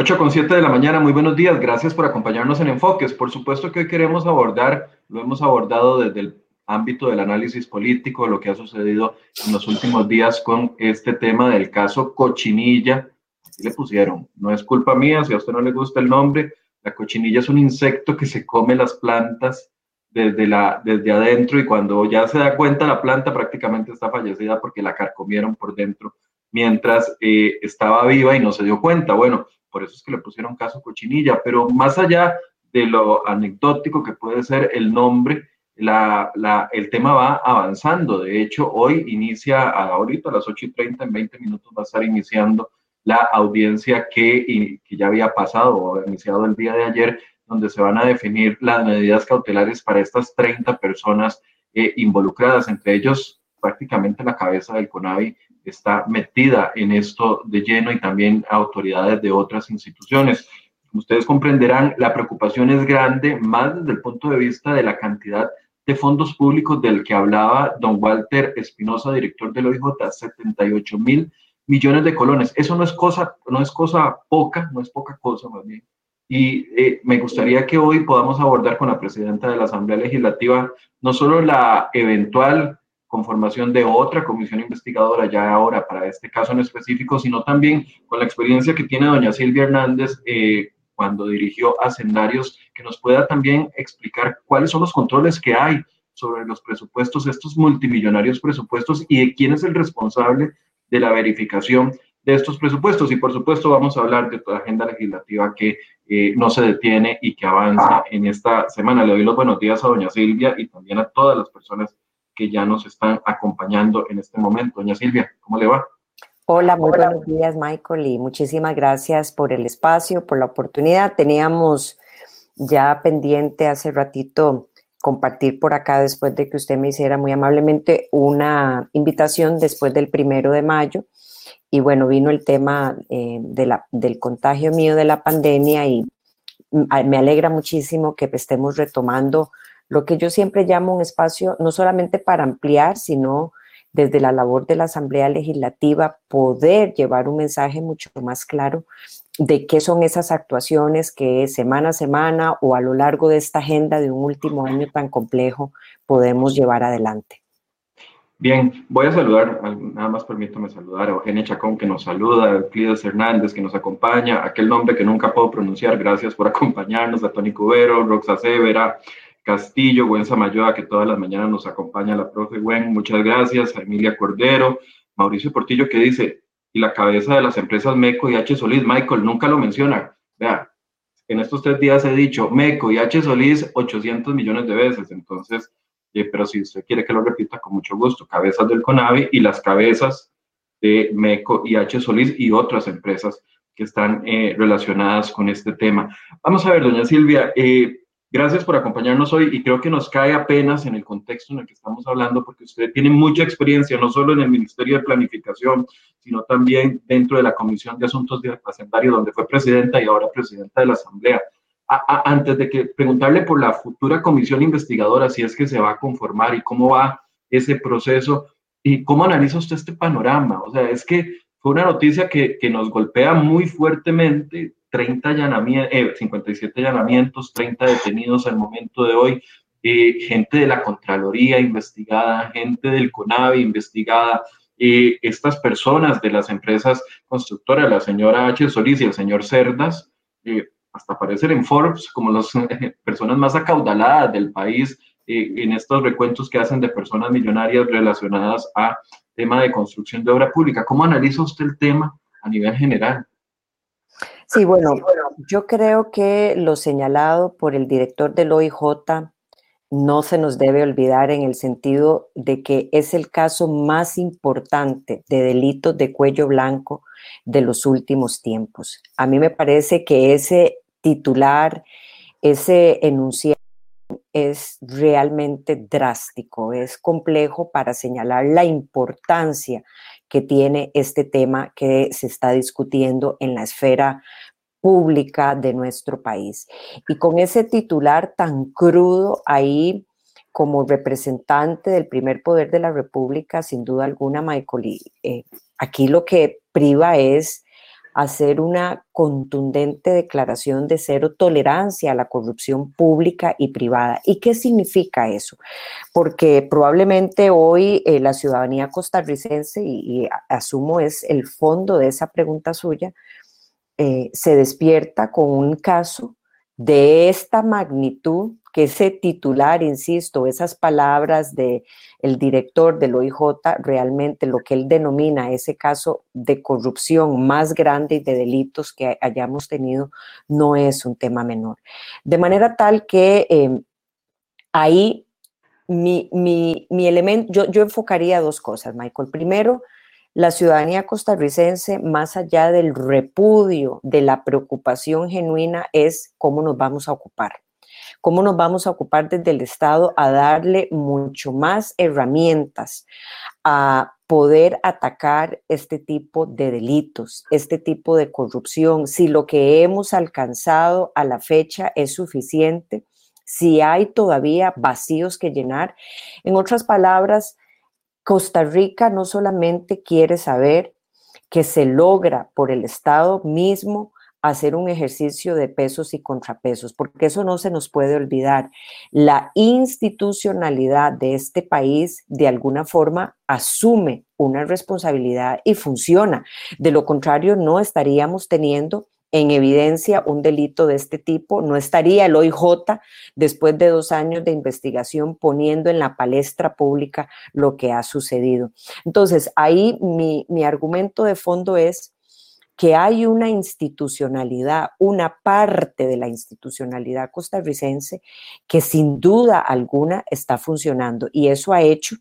8 con 7 de la mañana, muy buenos días, gracias por acompañarnos en Enfoques. Por supuesto que hoy queremos abordar, lo hemos abordado desde el ámbito del análisis político, lo que ha sucedido en los últimos días con este tema del caso Cochinilla. Así le pusieron, no es culpa mía, si a usted no le gusta el nombre, la cochinilla es un insecto que se come las plantas desde, la, desde adentro y cuando ya se da cuenta la planta prácticamente está fallecida porque la carcomieron por dentro mientras eh, estaba viva y no se dio cuenta. Bueno, por eso es que le pusieron caso cochinilla, pero más allá de lo anecdótico que puede ser el nombre, la, la, el tema va avanzando. De hecho, hoy inicia, ahorita a las 8 y 30, en 20 minutos va a estar iniciando la audiencia que, que ya había pasado o iniciado el día de ayer, donde se van a definir las medidas cautelares para estas 30 personas eh, involucradas, entre ellos prácticamente la cabeza del CONAVI está metida en esto de lleno y también autoridades de otras instituciones. Ustedes comprenderán, la preocupación es grande, más desde el punto de vista de la cantidad de fondos públicos del que hablaba don Walter Espinosa, director del OIJ, 78 mil millones de colones. Eso no es cosa, no es cosa poca, no es poca cosa más bien. Y eh, me gustaría que hoy podamos abordar con la presidenta de la Asamblea Legislativa no solo la eventual conformación de otra comisión investigadora ya ahora para este caso en específico, sino también con la experiencia que tiene doña Silvia Hernández eh, cuando dirigió Hacendarios, que nos pueda también explicar cuáles son los controles que hay sobre los presupuestos, estos multimillonarios presupuestos y quién es el responsable de la verificación de estos presupuestos. Y por supuesto vamos a hablar de toda agenda legislativa que eh, no se detiene y que avanza en esta semana. Le doy los buenos días a doña Silvia y también a todas las personas que ya nos están acompañando en este momento. Doña Silvia, ¿cómo le va? Hola, muy buenos días, Michael, y muchísimas gracias por el espacio, por la oportunidad. Teníamos ya pendiente hace ratito compartir por acá, después de que usted me hiciera muy amablemente una invitación después del primero de mayo. Y bueno, vino el tema eh, de la, del contagio mío de la pandemia y me alegra muchísimo que estemos retomando lo que yo siempre llamo un espacio no solamente para ampliar, sino desde la labor de la Asamblea Legislativa poder llevar un mensaje mucho más claro de qué son esas actuaciones que semana a semana o a lo largo de esta agenda de un último año tan complejo podemos llevar adelante. Bien, voy a saludar, nada más permítame saludar a Eugenia Chacón que nos saluda, a Euclides Hernández que nos acompaña, aquel nombre que nunca puedo pronunciar, gracias por acompañarnos, a Tony Cubero, Roxa Severa, Castillo, Gwen Samayoa, que todas las mañanas nos acompaña la profe Gwen, muchas gracias, a Emilia Cordero, Mauricio Portillo, que dice, y la cabeza de las empresas MECO y H. Solís, Michael, nunca lo menciona. Vea, en estos tres días he dicho MECO y H. Solís 800 millones de veces, entonces, eh, pero si usted quiere que lo repita, con mucho gusto, cabezas del CONAVI y las cabezas de MECO y H. Solís y otras empresas que están eh, relacionadas con este tema. Vamos a ver, doña Silvia, eh, Gracias por acompañarnos hoy y creo que nos cae apenas en el contexto en el que estamos hablando porque usted tiene mucha experiencia, no solo en el Ministerio de Planificación, sino también dentro de la Comisión de Asuntos de Hacendario, donde fue presidenta y ahora presidenta de la Asamblea. antes de que preguntarle por la futura comisión investigadora, si es que se va a conformar y cómo va ese proceso y cómo analiza usted este panorama. O sea, es que fue una noticia que, que nos golpea muy fuertemente 30 allanamientos, 57 allanamientos, 30 detenidos al momento de hoy, eh, gente de la Contraloría investigada, gente del CONAVI investigada, eh, estas personas de las empresas constructoras, la señora H. Solís y el señor Cerdas, eh, hasta aparecen en Forbes como las personas más acaudaladas del país en estos recuentos que hacen de personas millonarias relacionadas a tema de construcción de obra pública. ¿Cómo analiza usted el tema a nivel general? Sí, bueno, yo creo que lo señalado por el director del OIJ no se nos debe olvidar en el sentido de que es el caso más importante de delitos de cuello blanco de los últimos tiempos. A mí me parece que ese titular, ese enunciado es realmente drástico, es complejo para señalar la importancia que tiene este tema que se está discutiendo en la esfera pública de nuestro país. Y con ese titular tan crudo ahí como representante del primer poder de la República, sin duda alguna, Michael, eh, aquí lo que priva es hacer una contundente declaración de cero tolerancia a la corrupción pública y privada. ¿Y qué significa eso? Porque probablemente hoy eh, la ciudadanía costarricense, y, asumo es el fondo de esa pregunta suya, eh, se despierta con un caso de esta magnitud que ese titular, insisto, esas palabras de el director del OIJ, realmente lo que él denomina ese caso de corrupción más grande y de delitos que hayamos tenido, no es un tema menor. De manera tal que em, ahí mi, mi, elemento, yo, yo enfocaría dos cosas, Michael. Primero, la ciudadanía costarricense, más allá del repudio, de la preocupación genuina, es cómo nos vamos a ocupar cómo nos vamos a ocupar desde el Estado a darle mucho más herramientas a poder atacar este tipo de delitos, este tipo de corrupción, si lo que hemos alcanzado a la fecha es suficiente, si hay todavía vacíos que llenar. En otras palabras, Costa Rica no solamente quiere saber que se logra por el Estado mismo hacer un ejercicio de pesos y contrapesos, porque eso no se nos puede olvidar. La institucionalidad de este país de alguna forma asume una responsabilidad y funciona. De lo contrario, no estaríamos teniendo en evidencia un delito de este tipo, no estaría el OIJ después de dos años de investigación poniendo en la palestra pública lo que ha sucedido. Entonces, ahí mi, mi argumento de fondo es que hay una institucionalidad, una parte de la institucionalidad costarricense que sin duda alguna está funcionando y eso ha hecho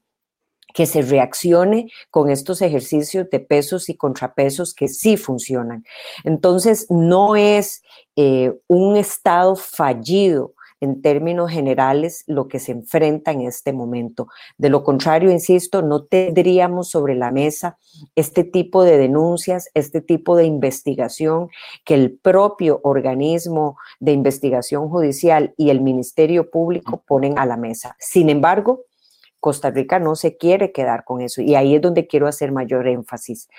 que se reaccione con estos ejercicios de pesos y contrapesos que sí funcionan. Entonces, no es eh, un Estado fallido en términos generales lo que se enfrenta en este momento. De lo contrario, insisto, no tendríamos sobre la mesa este tipo de denuncias, este tipo de investigación que el propio organismo de investigación judicial y el Ministerio Público ponen a la mesa. Sin embargo, Costa Rica no se quiere quedar con eso y ahí es donde quiero hacer mayor énfasis.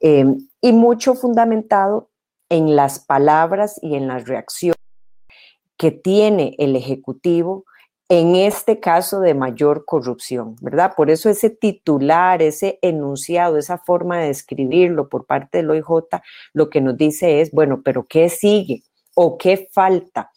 Em, y mucho fundamentado en las palabras y en las reacciones que tiene el Ejecutivo en este caso de mayor corrupción, ¿verdad? Por eso ese titular, ese enunciado, esa forma de escribirlo por parte del OIJ, lo que nos dice es, bueno, pero ¿qué sigue? ¿O qué falta?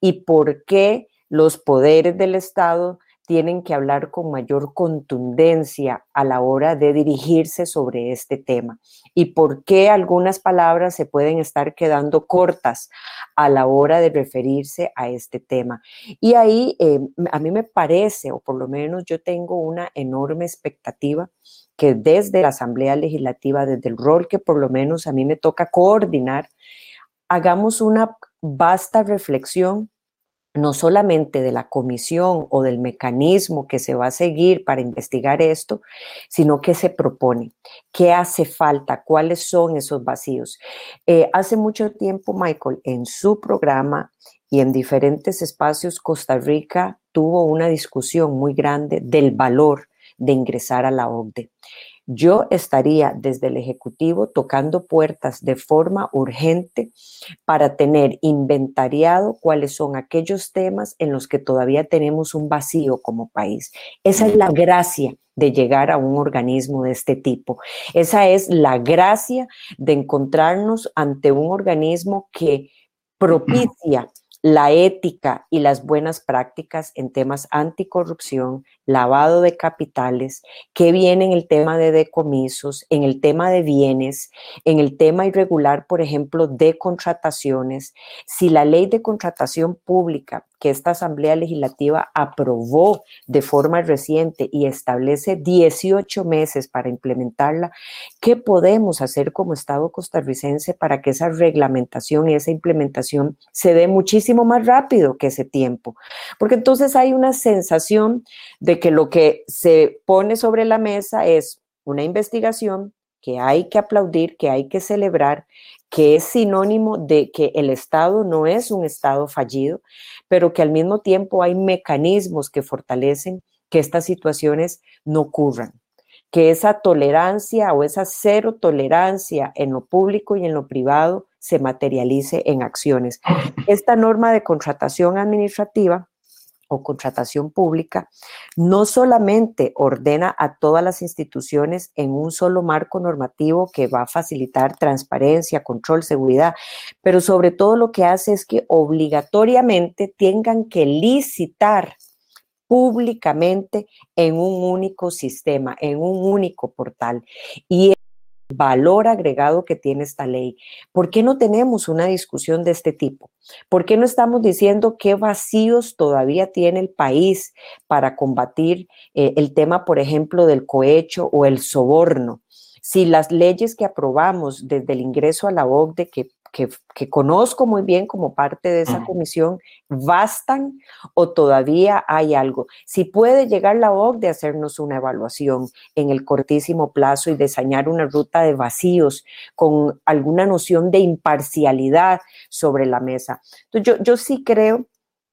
¿Y por qué los poderes del Estado tienen que hablar con mayor contundencia a la hora de dirigirse sobre este tema y por qué algunas palabras se pueden estar quedando cortas a la hora de referirse a este tema. Y ahí eh, a mí me parece, o por lo menos yo tengo una enorme expectativa que desde la Asamblea Legislativa, desde el rol que por lo menos a mí me toca coordinar, hagamos una vasta reflexión no solamente de la comisión o del mecanismo que se va a seguir para investigar esto, sino que se propone, qué hace falta, cuáles son esos vacíos. Eh, hace mucho tiempo, Michael, en su programa y en diferentes espacios, Costa Rica tuvo una discusión muy grande del valor de ingresar a la OCDE yo estaría desde el Ejecutivo tocando puertas de forma urgente para tener inventariado cuáles son aquellos temas en los que todavía tenemos un vacío como país. Esa es la gracia de llegar a un organismo de este tipo. Esa es la gracia de encontrarnos ante un organismo que propicia la ética y las buenas prácticas en temas anticorrupción, lavado de capitales, que viene en el tema de decomisos, en el tema de bienes, en el tema irregular, por ejemplo, de contrataciones. Si la ley de contratación pública que esta Asamblea Legislativa aprobó de forma reciente y establece 18 meses para implementarla, ¿qué podemos hacer como Estado costarricense para que esa reglamentación y esa implementación se dé muchísimo más rápido que ese tiempo? Porque entonces hay una sensación de que lo que se pone sobre la mesa es una investigación que hay que aplaudir, que hay que celebrar, que es sinónimo de que el Estado no es un Estado fallido, pero que al mismo tiempo hay mecanismos que fortalecen que estas situaciones no ocurran. que esa tolerancia o esa cero tolerancia en lo público y en lo privado se materialice en acciones. Esta norma de contratación administrativa o contratación pública no solamente ordena a todas las instituciones en un solo marco normativo que va a facilitar transparencia, control, seguridad, pero sobre todo lo que hace es que obligatoriamente tengan que licitar públicamente en un único sistema, en un único portal. Y valor agregado que tiene esta ley. ¿Por qué no tenemos una discusión de este tipo? ¿Por qué no estamos diciendo qué vacíos todavía tiene el país para combatir eh, el tema, por ejemplo, del cohecho o el soborno? Si las leyes que aprobamos desde el ingreso a la OCDE, que que, conozco muy bien como parte de esa comisión, bastan o todavía hay algo. Si puede llegar la OCDE a hacernos una evaluación en el cortísimo plazo y diseñar una ruta de vacíos con alguna noción de imparcialidad sobre la mesa. Entonces, yo, yo sí creo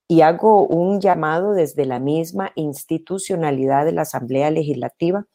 y hago un llamado desde la misma institucionalidad de la Asamblea Legislativa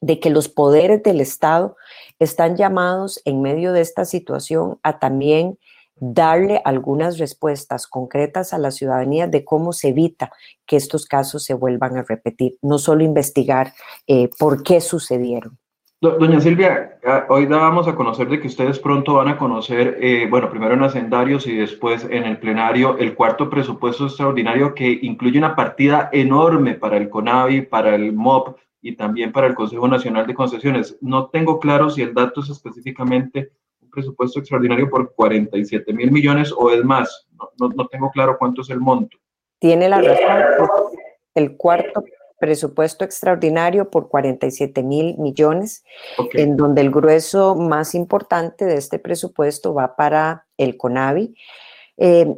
de que los poderes del Estado están llamados en medio de esta situación a también darle algunas respuestas concretas a la ciudadanía de cómo se evita que estos casos se vuelvan a repetir, no solo investigar eh, por qué sucedieron. Doña Silvia, ah, hoy dábamos a conocer de que ustedes pronto van a conocer, eh, bueno, primero en Hacendarios y después en el plenario, el cuarto presupuesto extraordinario que incluye una partida enorme para el CONAVI, para el MOP, y también para el Consejo Nacional de Concesiones. No tengo claro si el dato es específicamente un presupuesto extraordinario por 47 mil millones o es más. No, no, tengo claro cuánto es el monto. Tiene la razón. El cuarto presupuesto extraordinario por 47 mil millones, en donde el grueso más importante de este presupuesto va para el CONAVI. Eh,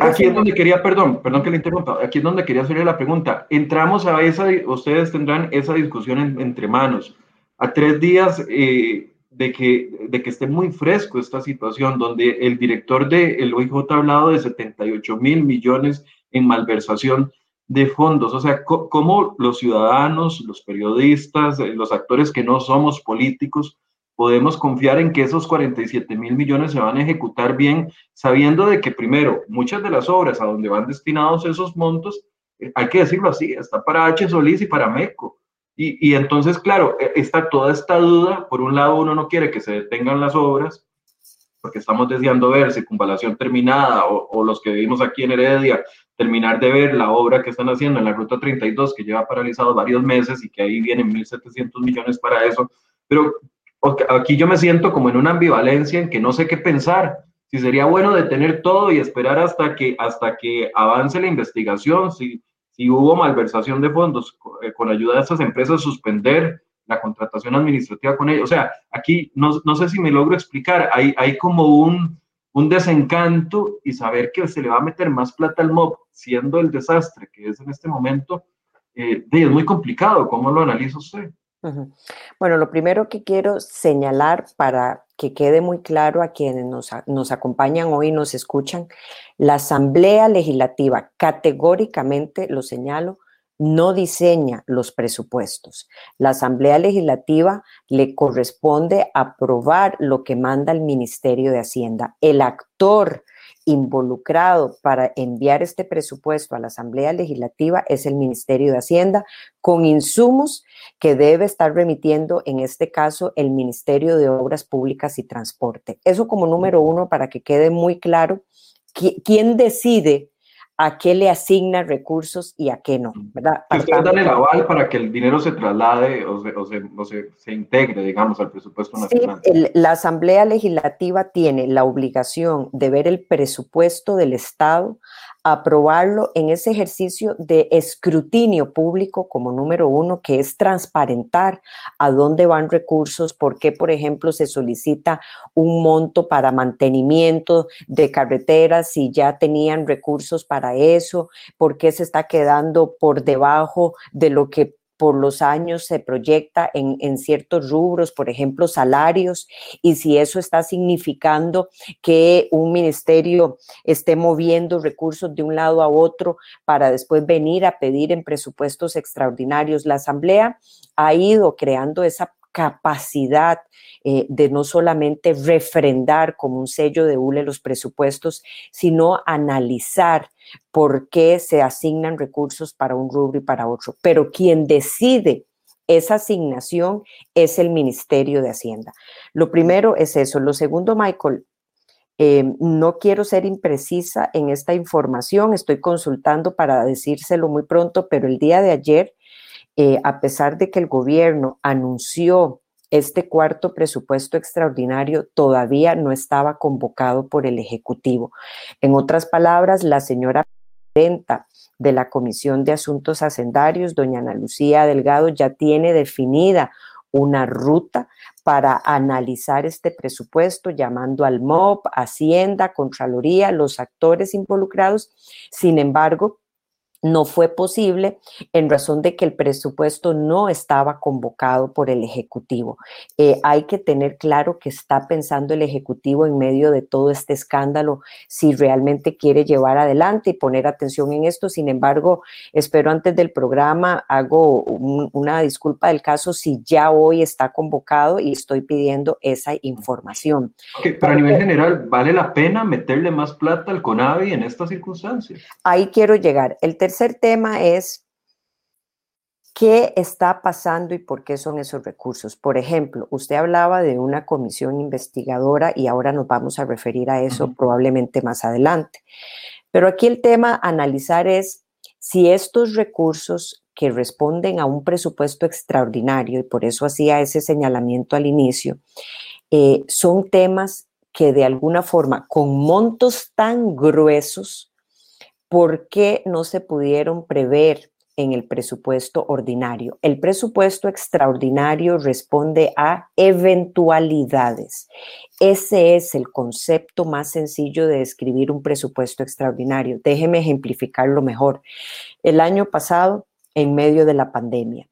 aquí es donde quería, perdón, perdón que le interrumpa, aquí es donde quería hacerle la pregunta. Entramos a esa, ustedes tendrán esa discusión entre manos, a tres días eh, de, que, de que esté muy fresco esta situación, donde el director del el OIJ ha hablado de 78 mil millones en malversación de fondos. O sea, cómo los ciudadanos, los periodistas, los actores que no somos políticos, podemos confiar en que esos 47 mil millones se van a ejecutar bien, sabiendo de que primero, muchas de las obras a donde van destinados esos montos, eh, hay que decirlo así, está para H. Solís y para MECO. Y, y, entonces, claro, e, está toda esta duda. Por un lado, uno no quiere que se detengan las obras, porque estamos deseando ver circunvalación terminada o, o los que vivimos aquí en Heredia, terminar de ver la obra que están haciendo en la Ruta 32, que lleva paralizado varios meses y que ahí vienen 1.700 millones para eso. Pero aquí yo me siento como en una ambivalencia en que no sé qué pensar. Si sería bueno detener todo y esperar hasta que, hasta que avance la investigación, si, si hubo malversación de fondos, eh, con, ayuda de estas empresas, suspender la contratación administrativa con ellos. O sea, aquí no, no sé si me logro explicar, hay, hay como un, un desencanto y saber que se le va a meter más plata al MOB, siendo el desastre que es en este momento, eh, es muy complicado. ¿Cómo lo analiza usted? Bueno, lo primero que quiero señalar para que quede muy claro a quienes nos, acompañan hoy y nos escuchan, la Asamblea Legislativa, categóricamente lo señalo, no diseña los presupuestos. La Asamblea Legislativa le corresponde aprobar lo que manda el Ministerio de Hacienda. El actor involucrado para enviar este presupuesto a la Asamblea Legislativa es el Ministerio de Hacienda, con insumos que debe estar remitiendo, en este caso, el Ministerio de Obras Públicas y Transporte. Eso como número uno, para que quede muy claro quién decide a qué le asigna recursos y a qué no, ¿verdad? Ustedes dan el aval para que el dinero se traslade o se, se, integre, digamos, al presupuesto nacional. Sí, la Asamblea Legislativa tiene la obligación de ver el presupuesto del Estado aprobarlo en ese ejercicio de escrutinio público como número uno, que es transparentar a dónde van recursos, por qué, por ejemplo, se solicita un monto para mantenimiento de carreteras si ya tenían recursos para eso, por qué se está quedando por debajo de lo que por los años se proyecta en, ciertos rubros, por ejemplo, salarios, y si eso está significando que un ministerio esté moviendo recursos de un lado a otro para después venir a pedir en presupuestos extraordinarios. La Asamblea ha ido creando esa capacidad eh, de no solamente refrendar como un sello de hule los presupuestos, sino analizar por qué se asignan recursos para un rubro y para otro. Pero quien decide esa asignación es el Ministerio de Hacienda. Lo primero es eso. Lo segundo, Michael, eh, no quiero ser imprecisa en esta información, estoy consultando para decírselo muy pronto, pero el día de ayer eh, a pesar de que el gobierno anunció este cuarto presupuesto extraordinario todavía no estaba convocado por el Ejecutivo. En otras palabras, la señora presidenta de la Comisión de Asuntos Hacendarios, doña Ana Lucía Delgado, ya tiene definida una ruta para analizar este presupuesto, llamando al MOP, Hacienda, Contraloría, los actores involucrados. Sin embargo, no fue posible en razón de que el presupuesto no estaba convocado por el Ejecutivo. Eh, hay que tener claro que está pensando el Ejecutivo en medio de todo este escándalo si realmente quiere llevar adelante y poner atención en esto. Sin embargo, espero antes del programa, hago una disculpa del caso si ya hoy está convocado y estoy pidiendo esa información. pero a nivel general, ¿vale la pena meterle más plata al CONAVI en estas circunstancias? Ahí quiero llegar. El tercer tema es qué está pasando y por qué son esos recursos. Por ejemplo, usted hablaba de una comisión investigadora y ahora nos vamos a referir a eso probablemente más adelante. Pero aquí el tema a analizar es si estos recursos que responden a un presupuesto extraordinario, y por eso hacía ese señalamiento al inicio, eh, son temas que de alguna forma, con montos tan gruesos, ¿por qué no se pudieron prever en el presupuesto ordinario? El presupuesto extraordinario responde a eventualidades. Ese es el concepto más sencillo de describir un presupuesto extraordinario. Déjeme ejemplificarlo mejor. El año pasado, en medio de la pandemia,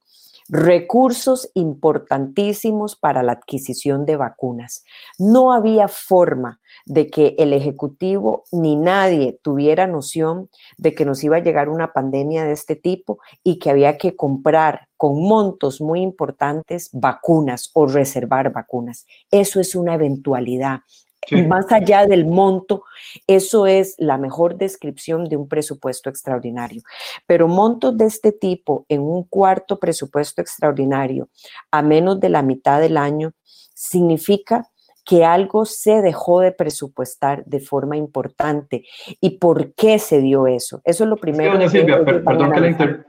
recursos importantísimos para la adquisición de vacunas. No había forma de que el Ejecutivo ni nadie tuviera noción de que nos iba a llegar una pandemia de este tipo y que había que comprar con montos muy importantes vacunas o reservar vacunas. Eso es una eventualidad. Más allá del monto, eso es la mejor descripción de un presupuesto extraordinario. Pero montos de este tipo en un cuarto presupuesto extraordinario a menos de la mitad del año significa que algo se dejó de presupuestar de forma importante y por qué se dio eso. Eso es lo primero. perdón, que le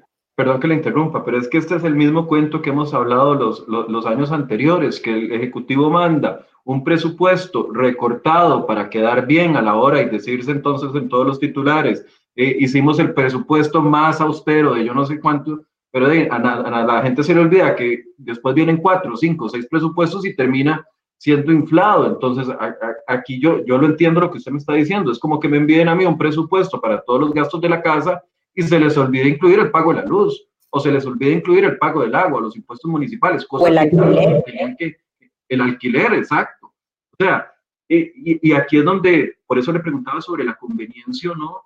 interrumpa, pero es que este es el mismo cuento que hemos hablado los, los, años anteriores, que el Ejecutivo manda un presupuesto recortado para quedar bien a la hora y decirse entonces en todos los titulares, eh, hicimos el presupuesto más austero de yo no sé cuánto, pero a, la gente se le olvida que después vienen cuatro, cinco, seis presupuestos y termina siendo inflado. Entonces, aquí yo, yo lo entiendo lo que usted me está diciendo. Es como que me envíen a mí un presupuesto para todos los gastos de la casa y se les olvide incluir el pago de la luz o se les olvide incluir el pago del agua, los impuestos municipales, o el alquiler. Que, el alquiler, exacto. O sea, y, y, aquí es donde, por eso le preguntaba sobre la conveniencia o no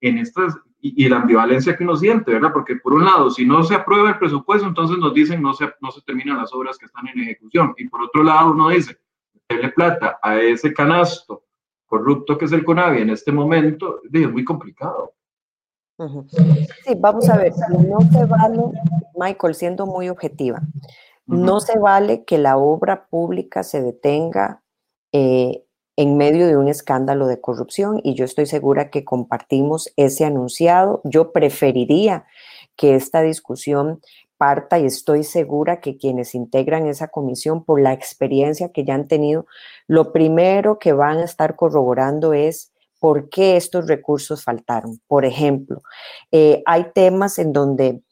en estas, y, la ambivalencia que uno siente, ¿verdad? Porque por un lado, si no se aprueba el presupuesto, entonces nos dicen no se, no se terminan las obras que están en ejecución. Y por otro lado, uno dice, meterle plata a ese canasto corrupto que es el CONAVI en este momento, es muy complicado. Sí, vamos a ver, no se vale, Michael, siendo muy objetiva, no se vale que la obra pública se detenga eh, en medio de un escándalo de corrupción y yo estoy segura que compartimos ese anunciado. Yo preferiría que esta discusión parta y estoy segura que quienes integran esa comisión, por la experiencia que ya han tenido, lo primero que van a estar corroborando es por qué estos recursos faltaron. Por ejemplo, eh, hay temas en donde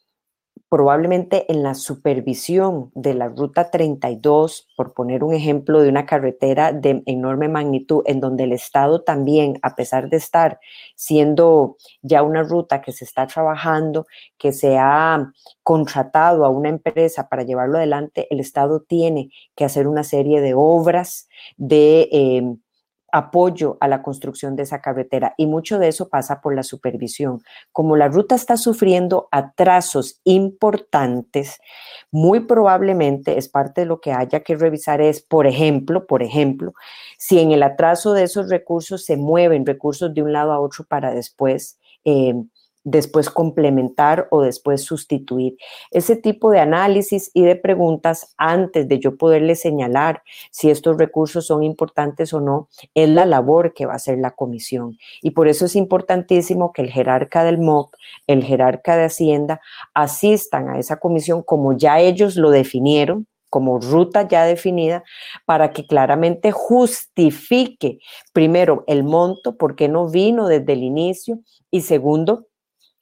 probablemente en la supervisión de la Ruta 32, por poner un ejemplo de una carretera de enorme magnitud, en donde el Estado también, a pesar de estar siendo ya una ruta que se está trabajando, que se ha contratado a una empresa para llevarlo adelante, el Estado tiene que hacer una serie de obras de... Eh, apoyo a la construcción de esa carretera y mucho de eso pasa por la supervisión. Como la ruta está sufriendo atrasos importantes, muy probablemente es parte de lo que haya que revisar es, por ejemplo, por ejemplo, si en el atraso de esos recursos se mueven recursos de un lado a otro para después eh, después complementar o después sustituir. Ese tipo de análisis y de preguntas antes de yo poderle señalar si estos recursos son importantes o no, es la labor que va a hacer la comisión. Y por eso es importantísimo que el jerarca del MOP, el jerarca de Hacienda, asistan a esa comisión como ya ellos lo definieron, como ruta ya definida para que claramente justifique, primero, el monto, por qué no vino desde el inicio, y segundo,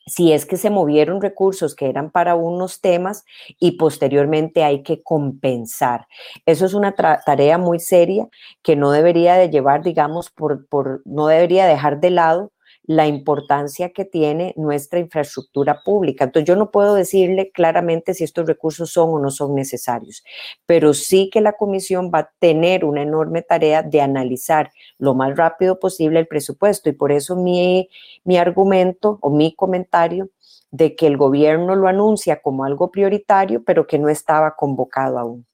si es que se movieron recursos que eran para unos temas y posteriormente hay que compensar. Eso es una tarea muy seria que no debería de llevar, digamos, por, por, no debería dejar de lado la importancia que tiene nuestra infraestructura pública. Entonces, yo no puedo decirle claramente si estos recursos son o no son necesarios, pero sí que la comisión va a tener una enorme tarea de analizar lo más rápido posible el presupuesto y por eso mi, mi argumento o mi comentario de que el gobierno lo anuncia como algo prioritario, pero que no estaba convocado aún.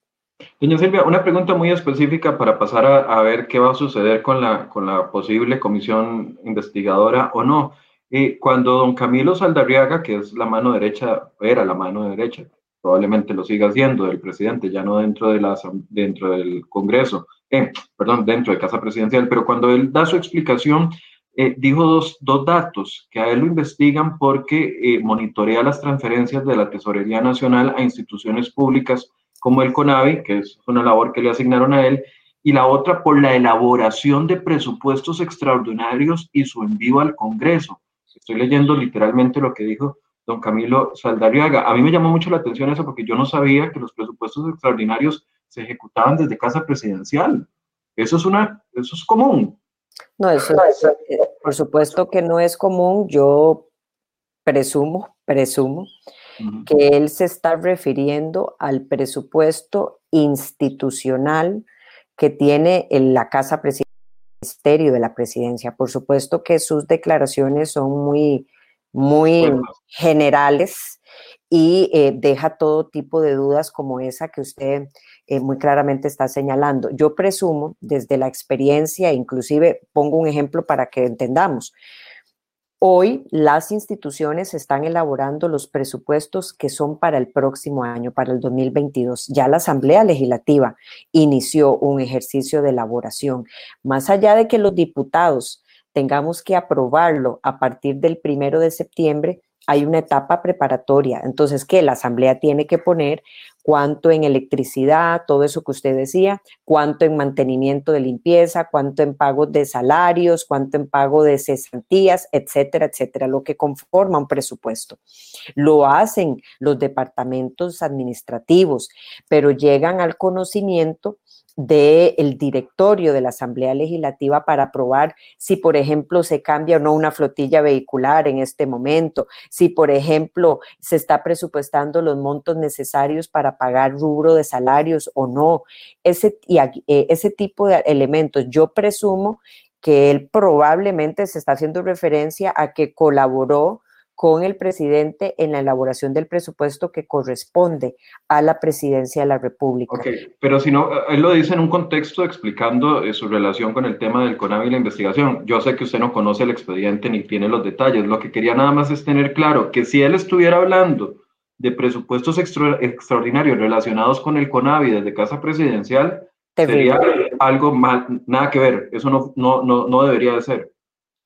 Doña Silvia, una pregunta muy específica para pasar a, ver qué va a suceder con la, con la posible comisión investigadora o no. Eh, cuando don Camilo Saldarriaga, que es la mano derecha, era la mano derecha, probablemente lo siga siendo del presidente, ya no dentro, de la, dentro del Congreso, eh, perdón, dentro de Casa Presidencial, pero cuando él da su explicación, eh, dijo dos, dos, datos que a él lo investigan porque monitorea las transferencias de la Tesorería Nacional a instituciones públicas como el CONAVI, que es una labor que le asignaron a él, y la otra por la elaboración de presupuestos extraordinarios y su envío al Congreso. Estoy leyendo literalmente lo que dijo don Camilo Saldarriaga. A mí me llamó mucho la atención eso porque yo no sabía que los presupuestos extraordinarios se ejecutaban desde casa presidencial. Eso es una, eso es común. No, eso, eh, por supuesto que no es común. Yo presumo, presumo que él se está refiriendo al presupuesto institucional que tiene en la Casa Presidencial de la Presidencia. Por supuesto que sus declaraciones son muy, muy generales y eh, deja todo tipo de dudas como esa que usted eh, muy claramente está señalando. Yo presumo, desde la experiencia, inclusive pongo un ejemplo para que entendamos. Hoy las instituciones están elaborando los presupuestos que son para el próximo año, para el 2022. Ya la Asamblea Legislativa inició un ejercicio de elaboración. Más allá de que los diputados tengamos que aprobarlo a partir del primero de septiembre, hay una etapa preparatoria. Entonces, que la Asamblea tiene que poner cuánto en electricidad, todo eso que usted decía, cuánto en mantenimiento de limpieza, cuánto en pago de salarios, cuánto en pago de cesantías, etcétera, etcétera, lo que conforma un presupuesto. Lo hacen los departamentos administrativos, pero llegan al conocimiento del directorio de la Asamblea Legislativa para aprobar si, por ejemplo, se cambia o no una flotilla vehicular en este momento, si, por ejemplo, se está presupuestando los montos necesarios para pagar rubro de salarios o no, ese, y, eh, ese tipo de elementos. Yo presumo que él probablemente se está haciendo referencia a que colaboró con el presidente en la elaboración del presupuesto que corresponde a la presidencia de la República. Ok, pero si no, él lo dice en un contexto explicando eh, su relación con el tema del CONAVI y la investigación. Yo sé que usted no conoce el expediente ni tiene los detalles. Lo que quería nada más es tener claro que si él estuviera hablando de presupuestos extraordinarios relacionados con el CONAVI desde Casa Presidencial, sería algo mal, nada que ver. Eso no, no, no, no debería de ser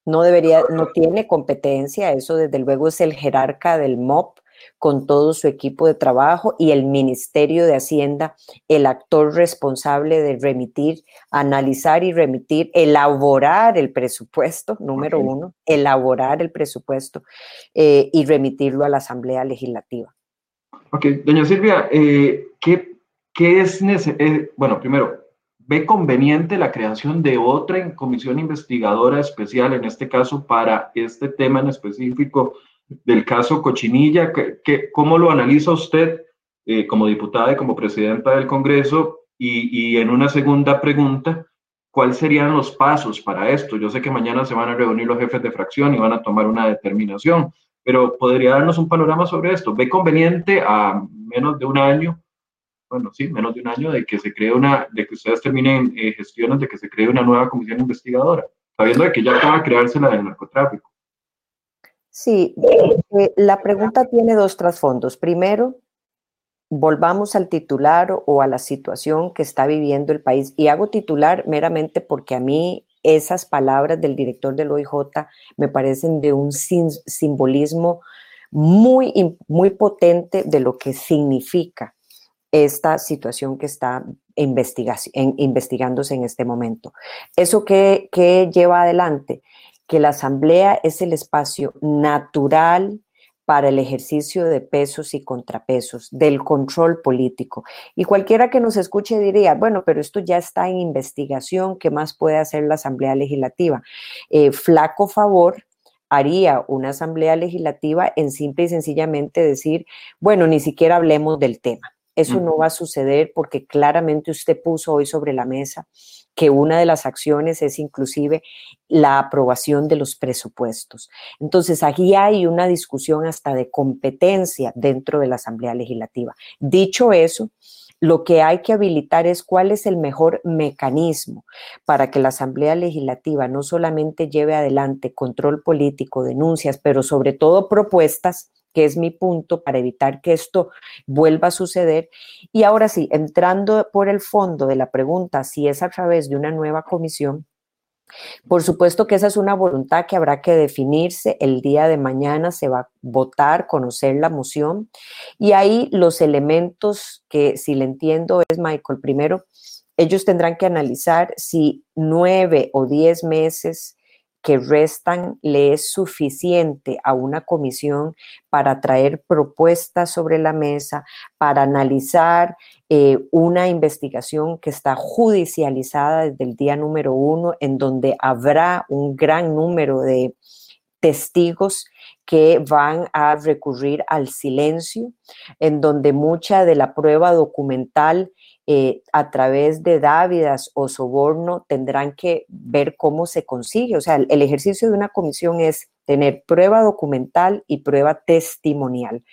no debería, no tiene competencia, eso desde luego es el jerarca del MOP con todo su equipo de trabajo y el Ministerio de Hacienda, el actor responsable de remitir, analizar y remitir, elaborar el presupuesto, número uno, elaborar el presupuesto eh, y remitirlo a la Asamblea Legislativa. Ok, doña Silvia, eh, ¿qué, qué, es necesario? Eh, bueno, primero, ¿ve conveniente la creación de otra comisión investigadora especial, en este caso, para este tema en específico del caso Cochinilla? ¿Qué, cómo lo analiza usted eh, como diputada y como presidenta del Congreso? Y en una segunda pregunta, ¿cuáles serían los pasos para esto? Yo sé que mañana se van a reunir los jefes de fracción y van a tomar una determinación, pero podría darnos un panorama sobre esto. ¿Ve conveniente a menos de un año, bueno, sí, menos de un año de que se cree una, de que ustedes terminen eh, gestiones de que se cree una nueva comisión investigadora, sabiendo de que ya acaba de crearse la del narcotráfico? Sí, eh, la pregunta tiene dos trasfondos. Primero, volvamos al titular o a la situación que está viviendo el país. Y hago titular meramente porque a mí esas palabras del director del OIJ me parecen de un simbolismo muy, muy potente de lo que significa esta situación que está investigándose en este momento. ¿Eso que, que lleva adelante? Que la asamblea es el espacio natural, para el ejercicio de pesos y contrapesos, del control político. Y cualquiera que nos escuche diría, bueno, pero esto ya está en investigación, ¿qué más puede hacer la Asamblea Legislativa? Eh, flaco favor haría una Asamblea Legislativa en simple y sencillamente decir, bueno, ni siquiera hablemos del tema. Eso no va a suceder porque claramente usted puso hoy sobre la mesa que una de las acciones es inclusive la aprobación de los presupuestos. Entonces, aquí hay una discusión hasta de competencia dentro de la Asamblea Legislativa. Dicho eso, lo que hay que habilitar es cuál es el mejor mecanismo para que la Asamblea Legislativa no solamente lleve adelante control político, denuncias, pero sobre todo propuestas que es mi punto para evitar que esto vuelva a suceder. Y ahora sí, entrando por el fondo de la pregunta, si es a través de una nueva comisión, por supuesto que esa es una voluntad que habrá que definirse. El día de mañana se va a votar, conocer la moción. Y ahí los elementos que, si le entiendo, es, Michael, primero, ellos tendrán que analizar si nueve o diez meses que restan le es suficiente a una comisión para traer propuestas sobre la mesa, para analizar eh, una investigación que está judicializada desde el día número uno, en donde habrá un gran número de testigos que van a recurrir al silencio, en donde mucha de la prueba documental eh, a través de dávidas o soborno tendrán que ver cómo se consigue. O sea, el, ejercicio de una comisión es tener prueba documental y prueba testimonial.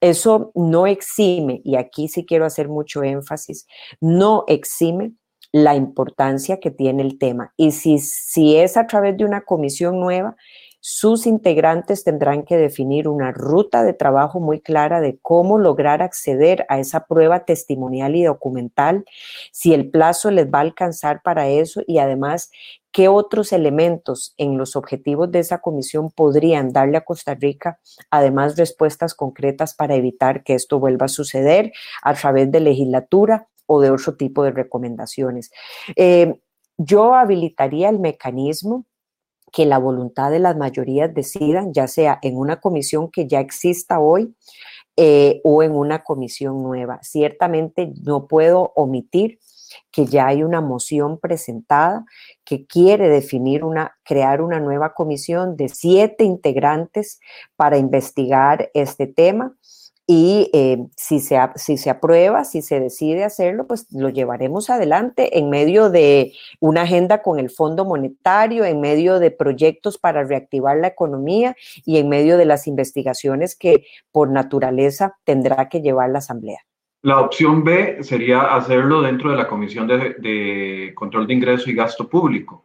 Eso no exime, y aquí sí quiero hacer mucho énfasis, no exime la importancia que tiene el tema. Y si, si es a través de una comisión nueva, sus integrantes tendrán que definir una ruta de trabajo muy clara de cómo lograr acceder a esa prueba testimonial y documental, si el plazo les va a alcanzar para eso y además qué otros elementos en los objetivos de esa comisión podrían darle a Costa Rica, además respuestas concretas para evitar que esto vuelva a suceder a través de legislatura o de otro tipo de recomendaciones. Eh, yo habilitaría el mecanismo que la voluntad de las mayorías decidan, ya sea en una comisión que ya exista hoy eh, o en una comisión nueva. Ciertamente no puedo omitir que ya hay una moción presentada que quiere definir una, crear una nueva comisión de siete integrantes para investigar este tema y eh, si, se, si se aprueba, si se decide hacerlo, pues lo llevaremos adelante en medio de una agenda con el Fondo Monetario, en medio de proyectos para reactivar la economía y en medio de las investigaciones que por naturaleza tendrá que llevar la Asamblea. La opción B sería hacerlo dentro de la Comisión de, de Control de Ingreso y Gasto Público.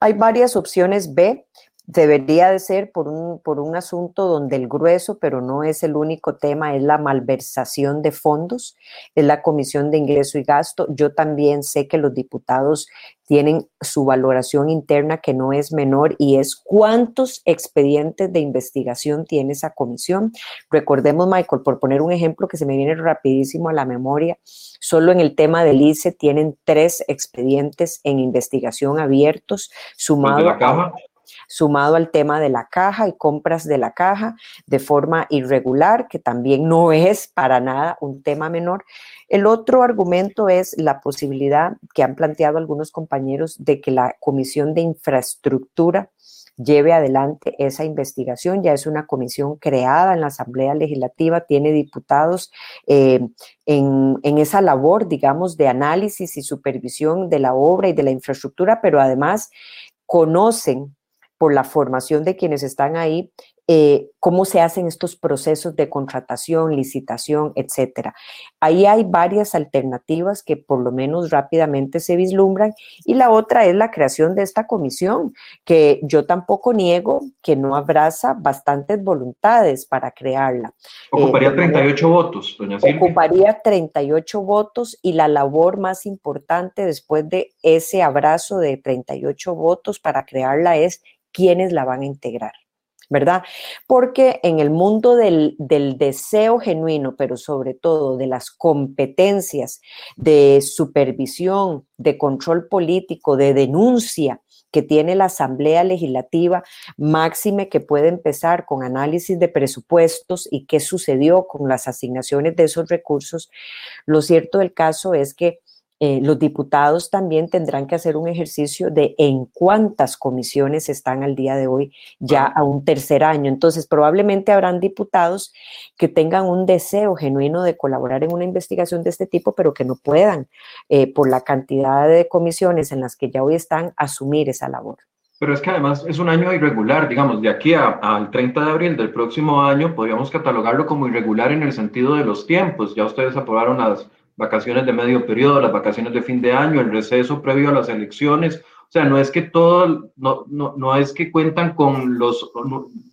Hay varias opciones B debería de ser por un, por un asunto donde el grueso, pero no es el único tema, es la malversación de fondos, es la Comisión de Ingreso y Gasto. Yo también sé que los diputados tienen su valoración interna que no es menor y es cuántos expedientes de investigación tiene esa comisión. Recordemos, Michael, por poner un ejemplo que se me viene rapidísimo a la memoria, solo en el tema del ICE tienen tres expedientes en investigación abiertos, sumado la caja? Sumado al tema de la caja y compras de la caja de forma irregular, que también no es para nada un tema menor. El otro argumento es la posibilidad que han planteado algunos compañeros de que la Comisión de Infraestructura lleve adelante esa investigación. Ya es una comisión creada en la Asamblea Legislativa, tiene diputados eh, en, en, esa labor, digamos, de análisis y supervisión de la obra y de la infraestructura, pero además conocen por la formación de quienes están ahí eh, cómo se hacen estos procesos de contratación, licitación, etcétera. Ahí hay varias alternativas que por lo menos rápidamente se vislumbran y la otra es la creación de esta comisión, que yo tampoco niego que no abraza bastantes voluntades para crearla. Ocuparía 38 eh, votos, doña Silvia. Ocuparía 38 votos y la labor más importante después de ese abrazo de 38 votos para crearla es quiénes la van a integrar. ¿verdad? Porque en el mundo del, deseo genuino, pero sobre todo de las competencias de supervisión, de control político, de denuncia, que tiene la Asamblea Legislativa, máxime que puede empezar con análisis de presupuestos y qué sucedió con las asignaciones de esos recursos, lo cierto del caso es que eh, los diputados también tendrán que hacer un ejercicio de en cuántas comisiones están al día de hoy, ya a un tercer año. Entonces, probablemente habrán diputados que tengan un deseo genuino de colaborar en una investigación de este tipo, pero que no puedan, eh, por la cantidad de comisiones en las que ya hoy están, asumir esa labor. Pero es que además es un año irregular, digamos, de aquí al 30 de abril del próximo año podríamos catalogarlo como irregular en el sentido de los tiempos. Ya ustedes aprobaron las vacaciones de medio periodo, las vacaciones de fin de año, el receso previo a las elecciones. O sea, no es que todo, no, no, no es que cuentan con los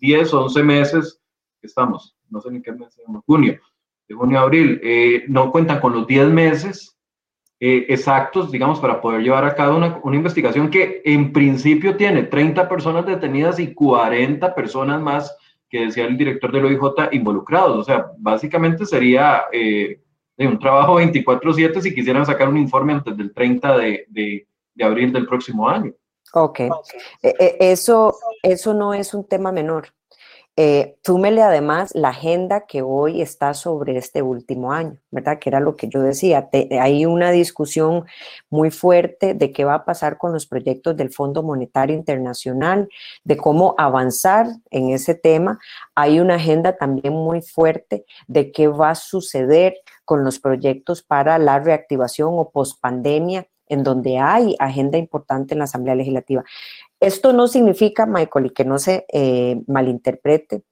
10 o 11 meses que estamos, no sé ni qué mes junio, de junio a abril, eh, no cuentan con los 10 meses eh, exactos, digamos, para poder llevar a cabo una, una, investigación que en principio tiene 30 personas detenidas y 40 personas más que decía el director del OIJ involucrados. O sea, básicamente sería eh, de un trabajo 24/7 si quisieran sacar un informe antes del 30 de, de, de abril del próximo año. Ok, e, e, eso, eso no es un tema menor. Eh, túmele además la agenda que hoy está sobre este último año, ¿verdad? Que era lo que yo decía. hay una discusión muy fuerte de qué va a pasar con los proyectos del Fondo Monetario Internacional, de cómo avanzar en ese tema. Hay una agenda también muy fuerte de qué va a suceder con los proyectos para la reactivación o pospandemia en donde hay agenda importante en la Asamblea Legislativa. Esto no significa, Michael, y que no se eh, malinterprete,